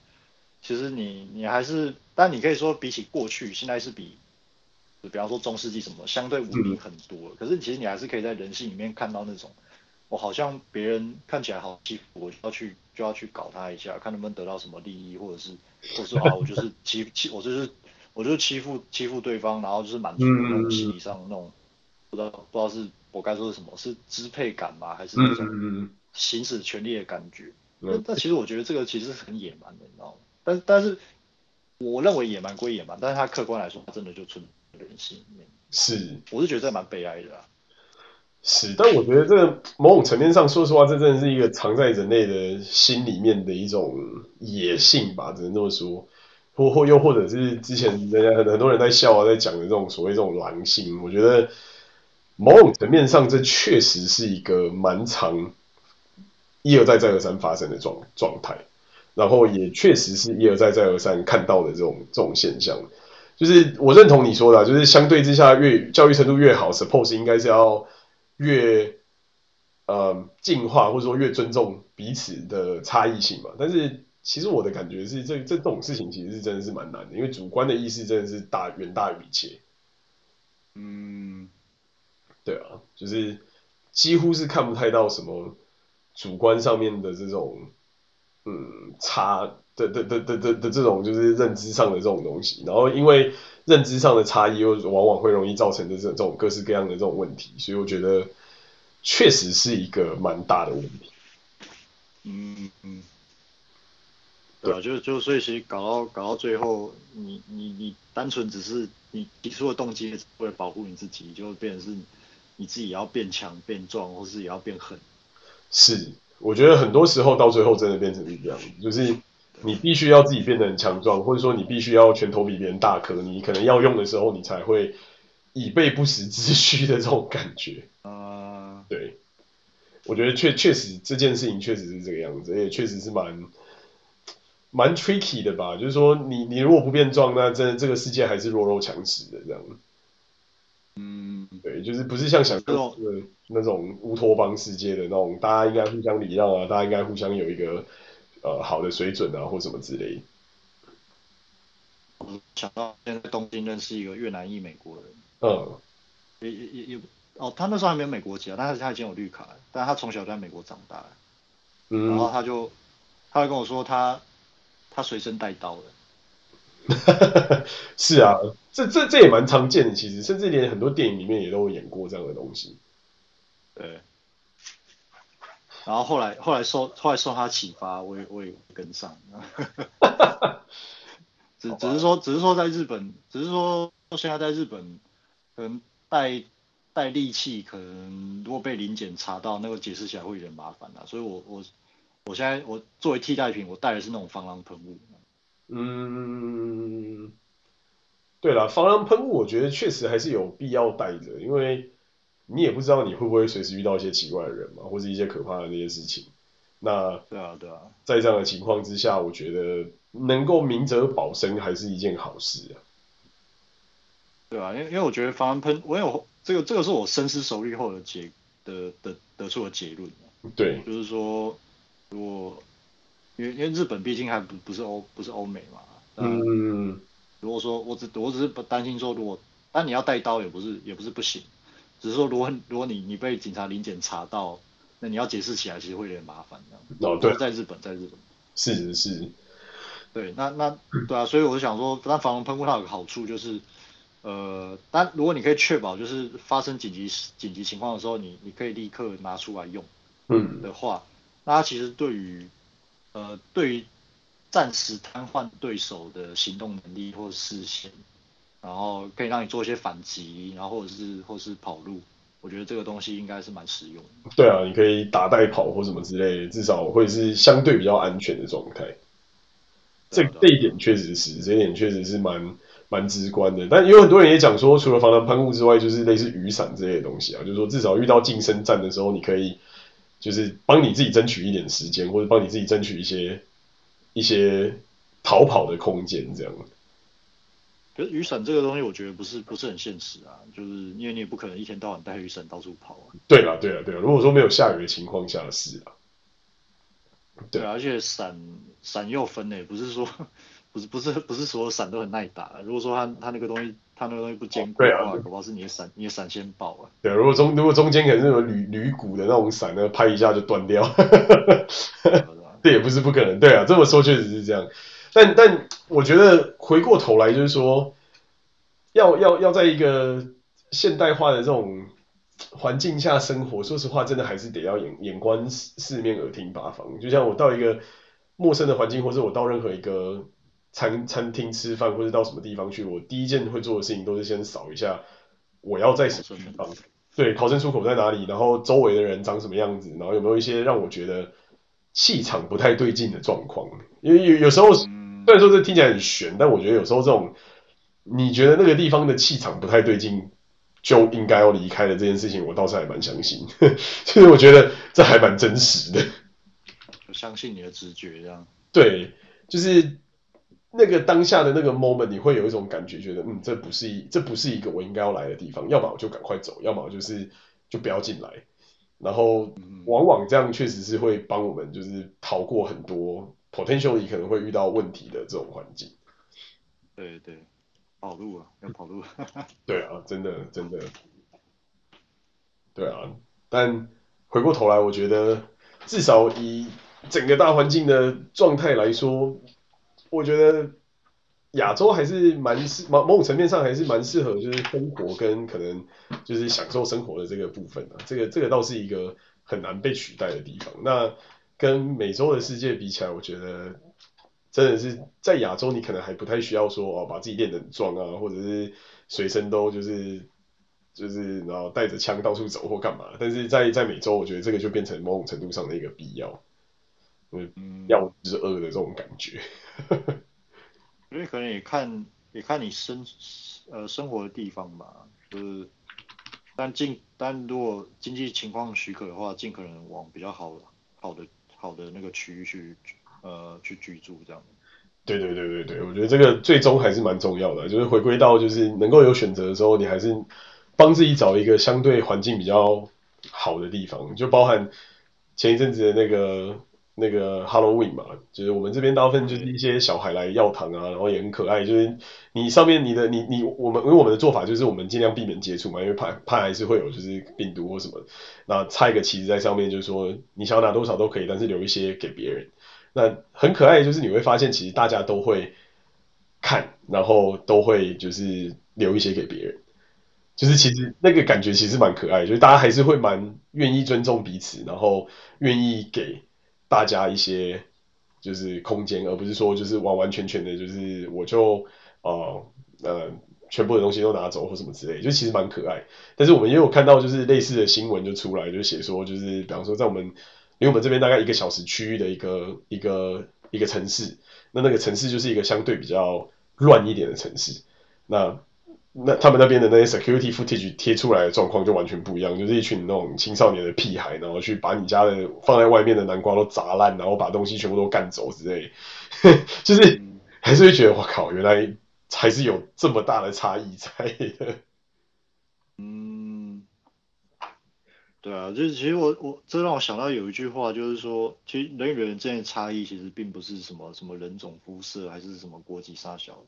其实你你还是，但你可以说比起过去，现在是比，比方说中世纪什么，相对文明很多。嗯、可是其实你还是可以在人性里面看到那种，我好像别人看起来好欺负，我就要去就要去搞他一下，看能不能得到什么利益，或者是或者是啊，我就是欺欺，我就是。我就是欺负欺负对方，然后就是满足那种心理上那种、嗯、不知道不知道是我该说是什么，是支配感吗？还是那种行使权力的感觉？那、嗯、但其实我觉得这个其实是很野蛮的，你知道吗？但但是我认为野蛮归野蛮，但是它客观来说，它真的就存在人性里面。是，我是觉得这蛮悲哀的啊。是，但我觉得这个某种层面上，说实话，这真的是一个藏在人类的心里面的一种野性吧，只能这么说。或或又或者是之前人家很很多人在笑啊，在讲的这种所谓这种狼性，我觉得某种层面上，这确实是一个蛮常一而再再而三发生的状状态，然后也确实是一而再再而三看到的这种这种现象。就是我认同你说的，就是相对之下越教育程度越好，suppose 应该是要越呃进化，或者说越尊重彼此的差异性嘛，但是。其实我的感觉是这，这这种事情其实是真的是蛮难的，因为主观的意识真的是大远大于一切。嗯，对啊，就是几乎是看不太到什么主观上面的这种，嗯差的的的的的的这种就是认知上的这种东西，然后因为认知上的差异又往往会容易造成的这这种各式各样的这种问题，所以我觉得确实是一个蛮大的问题。嗯嗯，对啊，就就所以其实搞到搞到最后，你你你单纯只是你提出的动机为了保护你自己，就变成是你自己也要变强变壮，或是也要变狠。是，我觉得很多时候到最后真的变成是这样，就是你必须要自己变得很强壮，或者说你必须要拳头比别人大颗，你可能要用的时候你才会以备不时之需的这种感觉。啊，对，我觉得确确实这件事情确实是这个样子，也确实是蛮蛮 tricky 的吧，就是说你你如果不变壮，那真的这个世界还是弱肉强食的这样。嗯，对，就是不是像想象的那种乌托邦世界的那种，大家应该互相礼让啊，大家应该互相有一个呃好的水准啊，或什么之类。我想到现在东京认识一个越南裔美国人，嗯，也也也也，哦，他那时候还没有美国籍啊，但是他已经有绿卡，但是他从小在美国长大，嗯，然后他就他就跟我说他他随身带刀的。是啊，这这这也蛮常见的，其实甚至连很多电影里面也都有演过这样的东西。对。然后后来后来受后来受他启发，我也我也跟上。只只是说只是说在日本，只是说现在在日本，可能带带利器，可能如果被临检查到，那个解释起来会有点麻烦啊。所以我我我现在我作为替代品，我带的是那种防狼喷雾。嗯，对了，防狼喷雾我觉得确实还是有必要带着，因为你也不知道你会不会随时遇到一些奇怪的人嘛，或者一些可怕的那些事情。那对啊，对啊，在这样的情况之下，我觉得能够明哲保身还是一件好事啊。对啊，因为因为我觉得防狼喷，我有这个这个是我深思熟虑后的结的的得出的结论。对，就是说如果。因为因为日本毕竟还不不是欧不是欧美嘛，嗯，如果说我只我只是不担心说，如果但你要带刀也不是也不是不行，只是说如果如果你你被警察临检查到，那你要解释起来其实会有点麻烦这样。哦，对，在日本在日本是是是，对，那那对啊，所以我就想说，但防狼喷雾它有个好处就是，呃，但如果你可以确保就是发生紧急紧急情况的时候，你你可以立刻拿出来用，嗯的话，嗯、那它其实对于呃，对于暂时瘫痪对手的行动能力或视线，然后可以让你做一些反击，然后或者是或是跑路，我觉得这个东西应该是蛮实用的。对啊，你可以打带跑或什么之类的，至少会是相对比较安全的状态。这这一点确实是，这一点确实是蛮蛮直观的。但有很多人也讲说，除了防弹喷雾之外，就是类似雨伞之类的东西啊，就是说至少遇到近身战的时候，你可以。就是帮你自己争取一点时间，或者帮你自己争取一些一些逃跑的空间，这样。可是雨伞这个东西，我觉得不是不是很现实啊，就是因为你也不可能一天到晚带雨伞到处跑啊。对啦，对啦，对啦。如果说没有下雨的情况下是啊。对啊，而且伞伞又分诶，不是说。不是不是不是所有伞都很耐打。如果说它它那个东西它那个东西不坚固的话，恐怕是你的伞你的伞先爆了。对，如果中如果中间可能是有铝铝骨的那种伞呢，拍一下就断掉，这也不是不可能。对啊，这么说确实是这样。但但我觉得回过头来就是说，要要要在一个现代化的这种环境下生活，说实话，真的还是得要眼眼观四面耳听八方。就像我到一个陌生的环境，或者我到任何一个。餐餐厅吃饭，或者到什么地方去，我第一件会做的事情都是先扫一下，我要在什么地方，对，逃生出口在哪里，然后周围的人长什么样子，然后有没有一些让我觉得气场不太对劲的状况。因为有有时候虽然说这听起来很悬，但我觉得有时候这种你觉得那个地方的气场不太对劲，就应该要离开的这件事情，我倒是还蛮相信，其实我觉得这还蛮真实的。我相信你的直觉，这样对，就是。那个当下的那个 moment，你会有一种感觉，觉得嗯，这不是一，这不是一个我应该要来的地方，要么我就赶快走，要么就是就不要进来。然后往往这样确实是会帮我们，就是逃过很多 potentially 可能会遇到问题的这种环境。对对，跑路啊，要跑路。对啊，真的真的。对啊，但回过头来，我觉得至少以整个大环境的状态来说，我觉得亚洲还是蛮适某某种层面上还是蛮适合，就是生活跟可能就是享受生活的这个部分啊，这个这个倒是一个很难被取代的地方。那跟美洲的世界比起来，我觉得真的是在亚洲，你可能还不太需要说哦，把自己练得很壮啊，或者是随身都就是。就是然后带着枪到处走或干嘛，但是在在美洲，我觉得这个就变成某种程度上的一个必要，嗯，要之恶的这种感觉。因为可能也看也看你生呃生活的地方吧，就是但尽但如果经济情况许可的话，尽可能往比较好好的好的那个区域去呃去居住这样。对对对对对，我觉得这个最终还是蛮重要的，就是回归到就是能够有选择的时候，你还是。帮自己找一个相对环境比较好的地方，就包含前一阵子的那个那个 Halloween 嘛，就是我们这边大部分就是一些小孩来要糖啊，然后也很可爱。就是你上面你的你你我们因为我们的做法就是我们尽量避免接触嘛，因为怕怕还是会有就是病毒或什么。那插一个旗子在上面，就是说你想要拿多少都可以，但是留一些给别人。那很可爱就是你会发现其实大家都会看，然后都会就是留一些给别人。就是其实那个感觉其实蛮可爱的，就是大家还是会蛮愿意尊重彼此，然后愿意给大家一些就是空间，而不是说就是完完全全的，就是我就呃呃全部的东西都拿走或什么之类，就其实蛮可爱。但是我们也有看到就是类似的新闻就出来，就写说就是比方说在我们离我们这边大概一个小时区域的一个一个一个城市，那那个城市就是一个相对比较乱一点的城市，那。那他们那边的那些 security footage 贴出来的状况就完全不一样，就是一群那种青少年的屁孩，然后去把你家的放在外面的南瓜都砸烂，然后把东西全部都干走之类，就是还是会觉得我靠，原来还是有这么大的差异在的。嗯，对啊，就是其实我我这让我想到有一句话，就是说，其实人与人之间的差异其实并不是什么什么人种肤色，还是什么国籍啥小。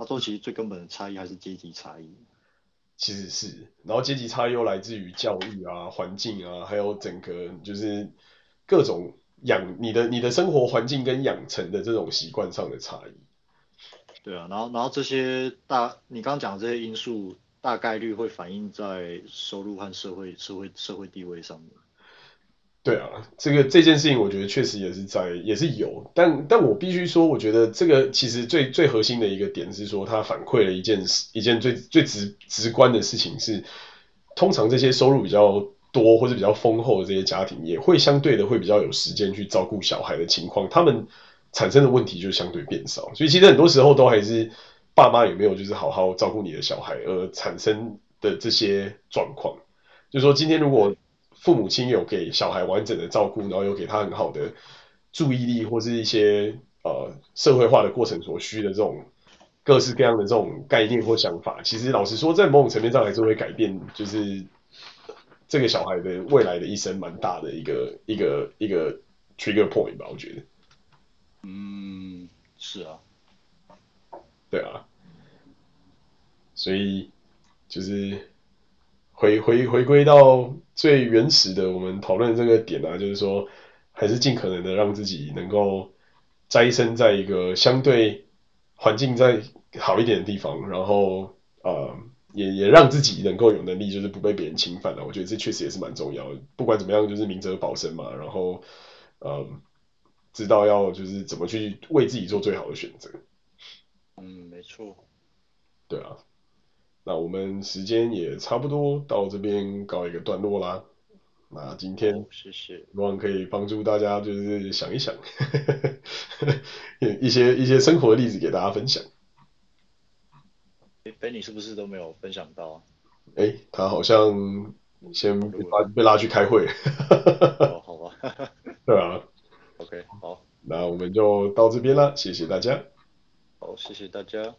他说：“其实最根本的差异还是阶级差异。其实是，然后阶级差异又来自于教育啊、环境啊，还有整个就是各种养你的你的生活环境跟养成的这种习惯上的差异。对啊，然后然后这些大你刚刚讲的这些因素，大概率会反映在收入和社会社会社会地位上面。”对啊，这个这件事情我觉得确实也是在也是有，但但我必须说，我觉得这个其实最最核心的一个点是说，它反馈了一件事，一件最最直直观的事情是，通常这些收入比较多或者比较丰厚的这些家庭，也会相对的会比较有时间去照顾小孩的情况，他们产生的问题就相对变少。所以其实很多时候都还是爸妈有没有就是好好照顾你的小孩而产生的这些状况。就是说今天如果。父母亲有给小孩完整的照顾，然后有给他很好的注意力，或是一些呃社会化的过程所需的这种各式各样的这种概念或想法，其实老实说，在某种层面上还是会改变，就是这个小孩的未来的一生蛮大的一个一个一个 trigger point 吧，我觉得。嗯，是啊，对啊，所以就是。回回回归到最原始的我们讨论这个点啊，就是说，还是尽可能的让自己能够栽身在一个相对环境再好一点的地方，然后呃，也也让自己能够有能力，就是不被别人侵犯了。我觉得这确实也是蛮重要的。不管怎么样，就是明哲保身嘛，然后呃，知道要就是怎么去为自己做最好的选择。嗯，没错。对啊。那我们时间也差不多到这边告一个段落啦。那今天，谢谢，希望可以帮助大家，就是想一想，一些一些生活的例子给大家分享。哎，Benny 是不是都没有分享到？啊哎，他好像先被拉被拉去开会。哦，好吧。对啊。OK，好。那我们就到这边了，谢谢大家。好，谢谢大家。